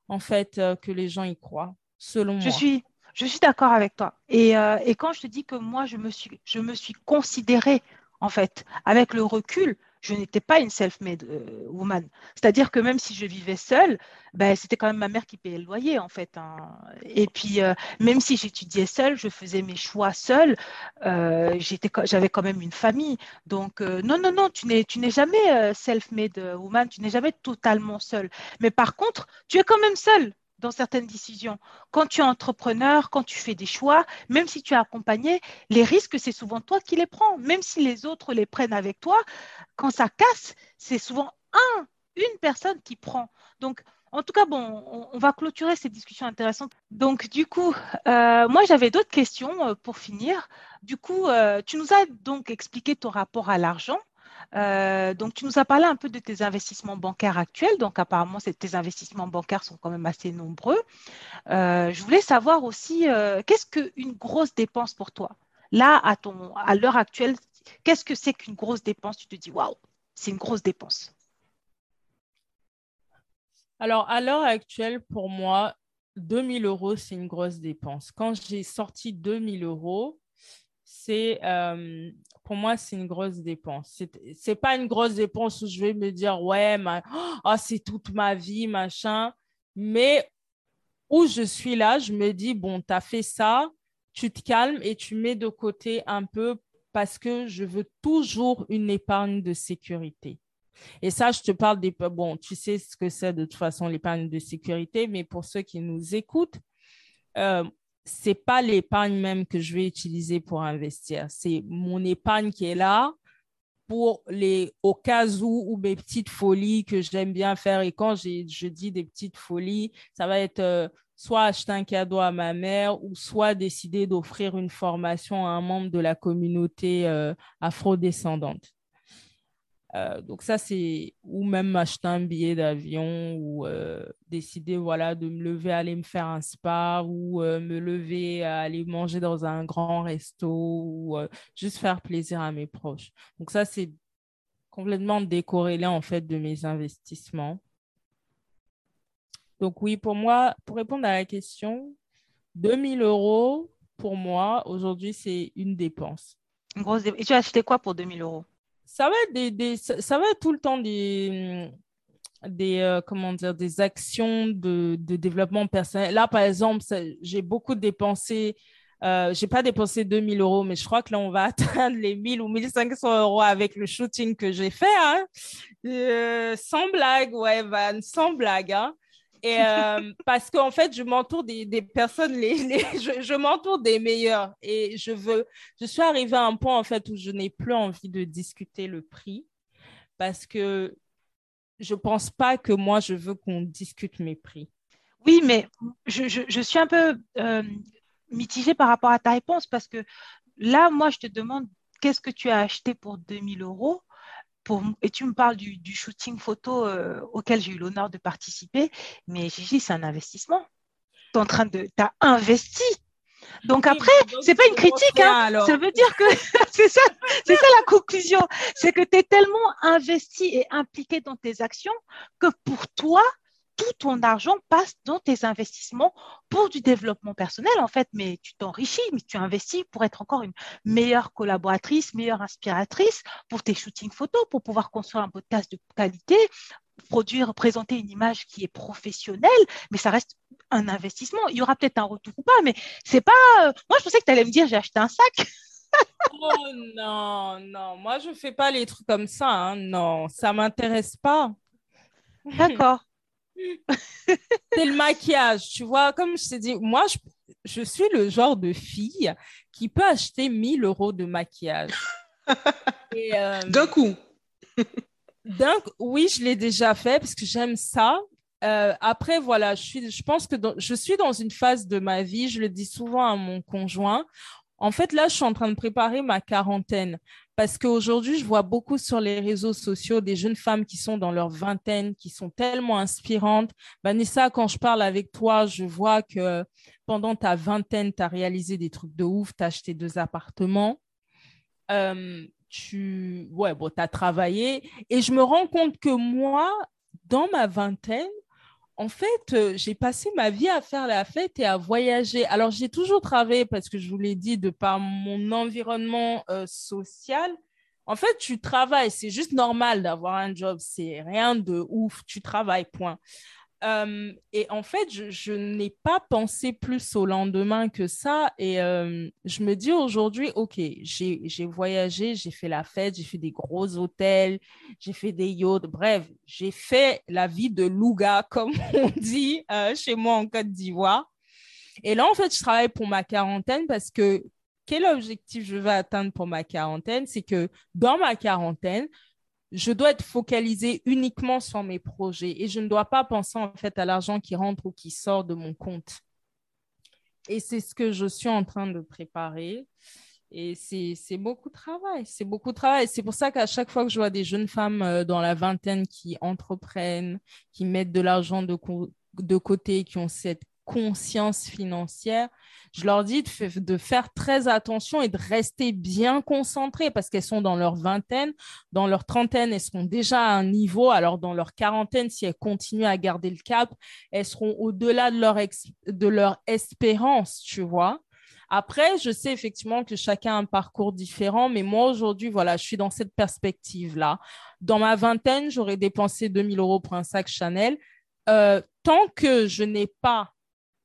en fait, euh, que les gens y croient, selon je moi. Suis, je suis d'accord avec toi. Et, euh, et, quand je te dis que moi, je me suis, je me suis considérée, en fait, avec le recul, je n'étais pas une self-made euh, woman. C'est-à-dire que même si je vivais seule, ben, c'était quand même ma mère qui payait le loyer, en fait. Hein. Et puis, euh, même si j'étudiais seule, je faisais mes choix seule, euh, j'avais quand même une famille. Donc, non, non, non, tu n'es jamais self-made woman, tu n'es jamais totalement seule. Mais par contre, tu es quand même seule dans certaines décisions. Quand tu es entrepreneur, quand tu fais des choix, même si tu es accompagné, les risques, c'est souvent toi qui les prends. Même si les autres les prennent avec toi, quand ça casse, c'est souvent un, une personne qui prend. Donc, en tout cas, bon, on, va clôturer cette discussion intéressante. Donc, du coup, euh, moi, j'avais d'autres questions euh, pour finir. Du coup, euh, tu nous as donc expliqué ton rapport à l'argent. Euh, donc, tu nous as parlé un peu de tes investissements bancaires actuels. Donc, apparemment, tes investissements bancaires sont quand même assez nombreux. Euh, je voulais savoir aussi, euh, qu'est-ce qu'une grosse dépense pour toi? Là, à, à l'heure actuelle, qu'est-ce que c'est qu'une grosse dépense? Tu te dis, waouh, c'est une grosse dépense. Alors, à l'heure actuelle, pour moi, 2000 euros, c'est une grosse dépense. Quand j'ai sorti 2000 euros, c'est pour moi, c'est une grosse dépense. C'est pas une grosse dépense où je vais me dire, ouais, oh, c'est toute ma vie, machin. Mais où je suis là, je me dis, bon, tu as fait ça, tu te calmes et tu mets de côté un peu parce que je veux toujours une épargne de sécurité. Et ça, je te parle des... Bon, tu sais ce que c'est de toute façon l'épargne de sécurité, mais pour ceux qui nous écoutent, euh, c'est pas l'épargne même que je vais utiliser pour investir. C'est mon épargne qui est là pour les où ou mes petites folies que j'aime bien faire. Et quand je dis des petites folies, ça va être euh, soit acheter un cadeau à ma mère ou soit décider d'offrir une formation à un membre de la communauté euh, afro-descendante. Euh, donc ça, c'est ou même acheter un billet d'avion ou euh, décider voilà, de me lever, aller me faire un spa ou euh, me lever, aller manger dans un grand resto ou juste faire plaisir à mes proches. Donc ça, c'est complètement décorrélé en fait de mes investissements. Donc oui, pour moi, pour répondre à la question, 2000 euros, pour moi, aujourd'hui, c'est une dépense. Une grosse Et tu as acheté quoi pour 2000 euros? Ça va être des, tout le temps des des euh, comment dire des actions de, de, développement personnel. Là, par exemple, j'ai beaucoup dépensé. Euh, j'ai pas dépensé 2000 euros, mais je crois que là, on va *laughs* atteindre les 1000 ou 1500 euros avec le shooting que j'ai fait. Hein. Euh, sans blague, ouais, Van, sans blague. Hein. Et euh, parce qu'en fait, je m'entoure des, personnes, les, *laughs* je, m'entoure des meilleurs. Et je veux, je suis arrivée à un point en fait où je n'ai plus envie de discuter le prix parce que je pense pas que moi je veux qu'on discute mes prix. Oui, mais je, je, je suis un peu euh, mitigée par rapport à ta réponse parce que là, moi, je te demande qu'est-ce que tu as acheté pour 2000 euros? Et tu me parles du, shooting photo euh, auquel j'ai eu l'honneur de participer, mais Gigi, c'est un investissement. Tu en train de, as investi. Donc après, c'est pas une critique, hein. ça veut dire que *laughs* c'est ça, c'est ça la conclusion, c'est que tu es tellement investi et impliqué dans tes actions que pour toi, tout ton argent passe dans tes investissements pour du développement personnel, en fait, mais tu t'enrichis, mais tu investis pour être encore une meilleure collaboratrice, meilleure inspiratrice pour tes shootings photos, pour pouvoir construire un podcast de qualité, produire, présenter une image qui est professionnelle, mais ça reste un investissement. Il y aura peut-être un retour ou pas, mais c'est pas. Euh, moi, je pensais que tu allais me dire j'ai acheté un sac. *laughs* oh non, non, moi je fais pas les trucs comme ça. Hein. Non, ça m'intéresse pas. D'accord. *laughs* c'est le maquillage, tu vois. Comme je t'ai dit, moi, je, suis le genre de fille qui peut acheter 1000 euros de maquillage. *laughs* Euh, d'un coup. d'un oui, je l'ai déjà fait parce que j'aime ça. Euh, après, voilà, je, suis, je pense que je suis dans une phase de ma vie, je le dis souvent à mon conjoint. En fait, là, je suis en train de préparer ma quarantaine parce qu'aujourd'hui, je vois beaucoup sur les réseaux sociaux des jeunes femmes qui sont dans leur vingtaine, qui sont tellement inspirantes. Vanessa, quand je parle avec toi, je vois que pendant ta vingtaine, tu as réalisé des trucs de ouf, tu as acheté deux appartements. Euh, tu ouais, bon, as travaillé. Et je me rends compte que moi, dans ma vingtaine, en fait, euh, j'ai passé ma vie à faire la fête et à voyager. Alors, j'ai toujours travaillé parce que je vous l'ai dit, de par mon environnement euh, social, En fait, tu travailles, c'est juste normal d'avoir un job, c'est rien de ouf, tu travailles, point. Euh, et en fait, je, n'ai pas pensé plus au lendemain que ça. Et euh, je me dis aujourd'hui, OK, j'ai voyagé, j'ai fait la fête, j'ai fait des gros hôtels, j'ai fait des yachts, bref, j'ai fait la vie de Louga, *laughs* comme on dit euh, chez moi en Côte d'Ivoire. Et là, en fait, je travaille pour ma quarantaine parce que quel objectif je veux atteindre pour ma quarantaine? C'est que dans ma quarantaine, je dois être focalisée uniquement sur mes projets et je ne dois pas penser en fait à l'argent qui rentre ou qui sort de mon compte. Et c'est ce que je suis en train de préparer. Et c'est beaucoup de travail. C'est beaucoup de travail. C'est pour ça qu'à chaque fois que je vois des jeunes femmes euh, dans la vingtaine qui entreprennent, qui mettent de l'argent de, de côté, qui ont cette conscience financière, je leur dis de, faire très attention et de rester bien concentrées parce qu'elles sont dans leur vingtaine, dans leur trentaine, elles seront déjà à un niveau, alors dans leur quarantaine, si elles continuent à garder le cap, elles seront au-delà de leur, de leur espérance, tu vois. Après, je sais effectivement que chacun a un parcours différent, mais moi aujourd'hui, voilà, je suis dans cette perspective-là. Dans ma vingtaine, j'aurais dépensé 2000 euros pour un sac Chanel. Euh, tant que je n'ai pas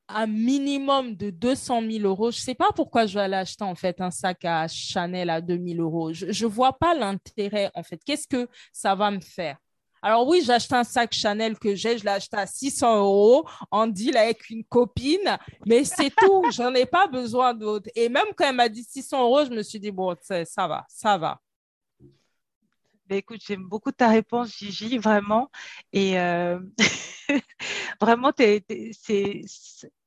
un minimum de 200 000 euros. Je ne sais pas pourquoi je vais aller acheter en fait un sac à Chanel à 2 000 euros. Je ne vois pas l'intérêt en fait. Qu'est-ce que ça va me faire? Alors oui, j'ai acheté un sac Chanel que j'ai, je l'ai acheté à 600 euros en deal avec une copine, mais c'est *laughs* tout, j'en ai pas besoin d'autres. Et même quand elle m'a dit 600 euros, je me suis dit, bon, ça va, ça va. Ben, écoute, j'aime beaucoup ta réponse, Gigi, vraiment. Et euh, *laughs* vraiment, c'est,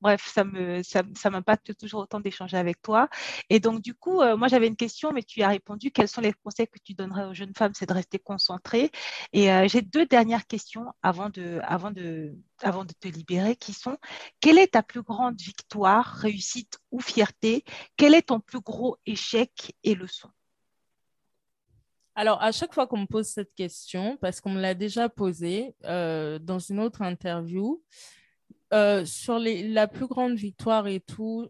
bref, ça, me, ça, m'impacte toujours autant d'échanger avec toi. Et donc, du coup, euh, moi, j'avais une question, mais tu as répondu. Quels sont les conseils que tu donnerais aux jeunes femmes? C'est de rester concentrée. Et euh, j'ai deux dernières questions avant de, avant, de, avant de te libérer qui sont quelle est ta plus grande victoire, réussite ou fierté? Quel est ton plus gros échec et leçon? Alors, à chaque fois qu'on me pose cette question, parce qu'on me l'a déjà posée euh, dans une autre interview, euh, sur la plus grande victoire et tout,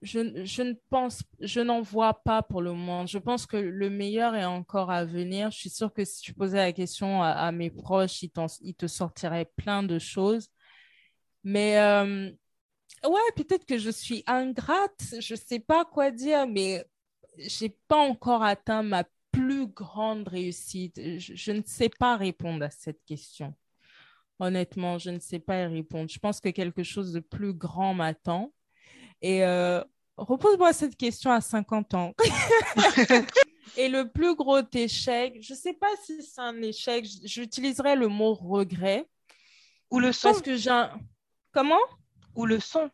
je, ne pense, je n'en vois pas pour le moment. Je pense que le meilleur est encore à venir. Je suis sûre que si tu posais la question à, mes proches, ils, te sortiraient plein de choses. Mais euh, ouais, peut-être que je suis ingrate, je ne sais pas quoi dire, mais j'ai pas encore atteint ma plus grande réussite je, ne sais pas répondre à cette question. Honnêtement, je ne sais pas y répondre. Je pense que quelque chose de plus grand m'attend. Et euh, repose-moi cette question à 50 ans. *laughs* Et le plus gros échec, je ne sais pas si c'est un échec, j'utiliserais le mot regret. Ou le son. Parce que j'ai Comment? Ou le son.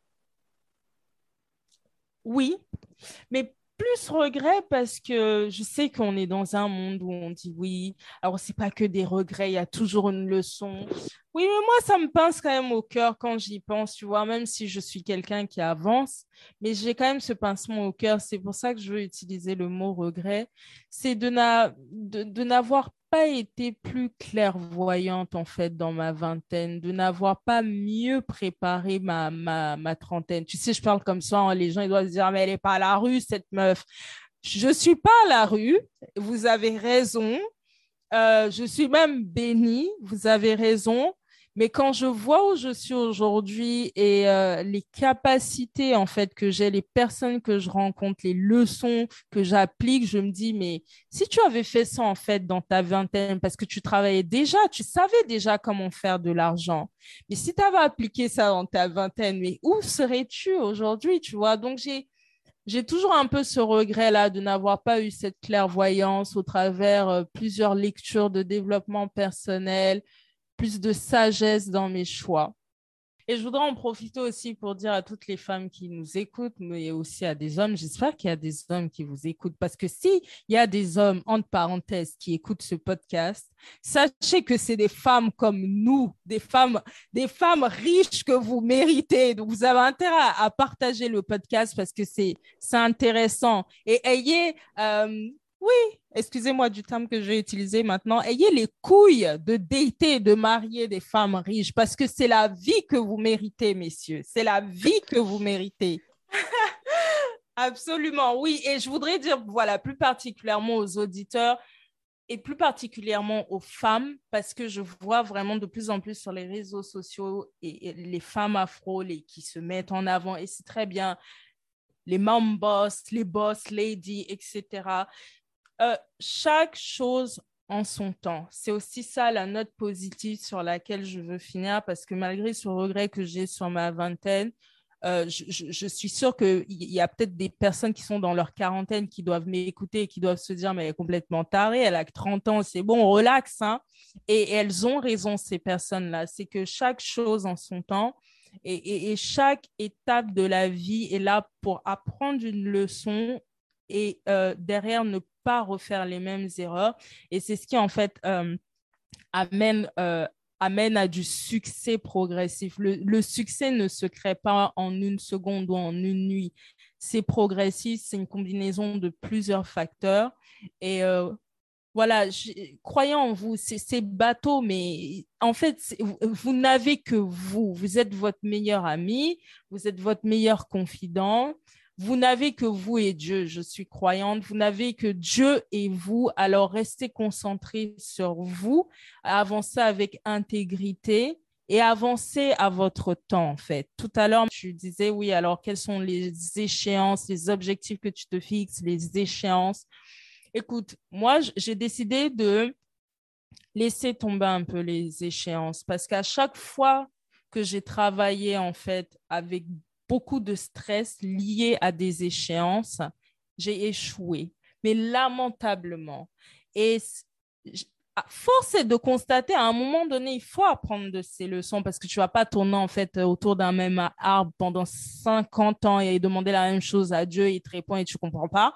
Oui, mais plus regret parce que je sais qu'on est dans un monde où on dit oui. Alors, c'est pas que des regrets, il y a toujours une leçon. Oui, mais moi, ça me pince quand même au cœur quand j'y pense, tu vois, même si je suis quelqu'un qui avance, mais j'ai quand même ce pincement au cœur. C'est pour ça que je veux utiliser le mot regret. C'est de, n'avoir pas été plus clairvoyante en fait dans ma vingtaine, de n'avoir pas mieux préparé ma, ma, ma, trentaine. Tu sais, je parle comme ça, hein, les gens ils doivent se dire, mais elle n'est pas à la rue, cette meuf. Je ne suis pas à la rue, vous avez raison. Euh, je suis même bénie, vous avez raison. Mais quand je vois où je suis aujourd'hui et euh, les capacités en fait que j'ai, les personnes que je rencontre, les leçons que j'applique, je me dis mais si tu avais fait ça en fait dans ta vingtaine parce que tu travaillais déjà, tu savais déjà comment faire de l'argent. Mais si tu avais appliqué ça dans ta vingtaine, mais où serais-tu aujourd'hui, tu vois? Donc j'ai toujours un peu ce regret-là de n'avoir pas eu cette clairvoyance au travers euh, plusieurs lectures de développement personnel, plus de sagesse dans mes choix. Et je voudrais en profiter aussi pour dire à toutes les femmes qui nous écoutent, mais aussi à des hommes, j'espère qu'il y a des hommes qui vous écoutent, parce que s'il y a des hommes, entre parenthèses, qui écoutent ce podcast, sachez que c'est des femmes comme nous, des femmes, des femmes riches que vous méritez. Donc, vous avez intérêt à, partager le podcast parce que c'est intéressant. Et ayez... Euh, oui, excusez-moi du terme que je vais utiliser maintenant, ayez les couilles de dater, de marier des femmes riches, parce que c'est la vie que vous méritez, messieurs. C'est la vie que vous méritez. *laughs* Absolument, oui. Et je voudrais dire, voilà, plus particulièrement aux auditeurs et plus particulièrement aux femmes, parce que je vois vraiment de plus en plus sur les réseaux sociaux et, les femmes afro les, qui se mettent en avant, et c'est très bien, les mom boss, les boss lady, etc. Euh, chaque chose en son temps. C'est aussi ça la note positive sur laquelle je veux finir, parce que malgré ce regret que j'ai sur ma vingtaine, euh, je, suis sûre qu'il y a peut-être des personnes qui sont dans leur quarantaine qui doivent m'écouter et qui doivent se dire, mais elle est complètement tarée, elle a que 30 ans, c'est bon, relax. Hein. Et, elles ont raison, ces personnes-là. C'est que chaque chose en son temps et, chaque étape de la vie est là pour apprendre une leçon et euh, derrière ne pas refaire les mêmes erreurs. Et c'est ce qui, en fait, euh, amène amène à du succès progressif. Le, succès ne se crée pas en une seconde ou en une nuit. C'est progressif, c'est une combinaison de plusieurs facteurs. Et euh, voilà, croyez en vous, c'est bateau, mais en fait, vous n'avez que vous. Vous êtes votre meilleur ami, vous êtes votre meilleur confident, vous n'avez que vous et Dieu, je suis croyante, vous n'avez que Dieu et vous, alors restez concentrés sur vous, avancez avec intégrité et avancez à votre temps, en fait. Tout à l'heure, tu disais, oui, alors quelles sont les échéances, les objectifs que tu te fixes, les échéances? Écoute, moi, j'ai décidé de laisser tomber un peu les échéances parce qu'à chaque fois que j'ai travaillé, en fait, avec beaucoup de stress lié à des échéances, j'ai échoué, mais lamentablement. Et force est de constater à un moment donné, il faut apprendre de ces leçons parce que tu vas pas tourner en fait autour d'un même arbre pendant 50 ans et demander la même chose à Dieu, il te répond et tu comprends pas.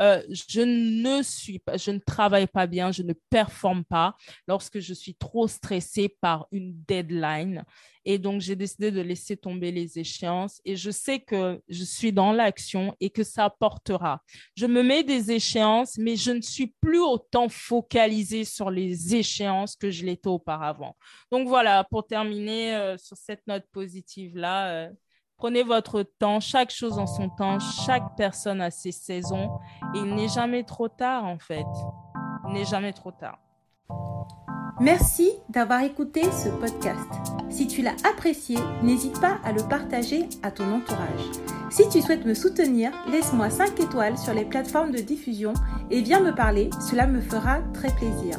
Euh, je ne suis pas, je ne travaille pas bien, je ne performe pas lorsque je suis trop stressée par une deadline. Et donc, j'ai décidé de laisser tomber les échéances et je sais que je suis dans l'action et que ça portera. Je me mets des échéances, mais je ne suis plus autant focalisée sur les échéances que je l'étais auparavant. Donc, voilà, pour terminer euh, sur cette note positive-là, euh, prenez votre temps, chaque chose en son temps, chaque personne a ses saisons et il n'est jamais trop tard en fait. Il n'est jamais trop tard. Merci d'avoir écouté ce podcast. Si tu l'as apprécié, n'hésite pas à le partager à ton entourage. Si tu souhaites me soutenir, laisse-moi 5 étoiles sur les plateformes de diffusion et viens me parler, cela me fera très plaisir.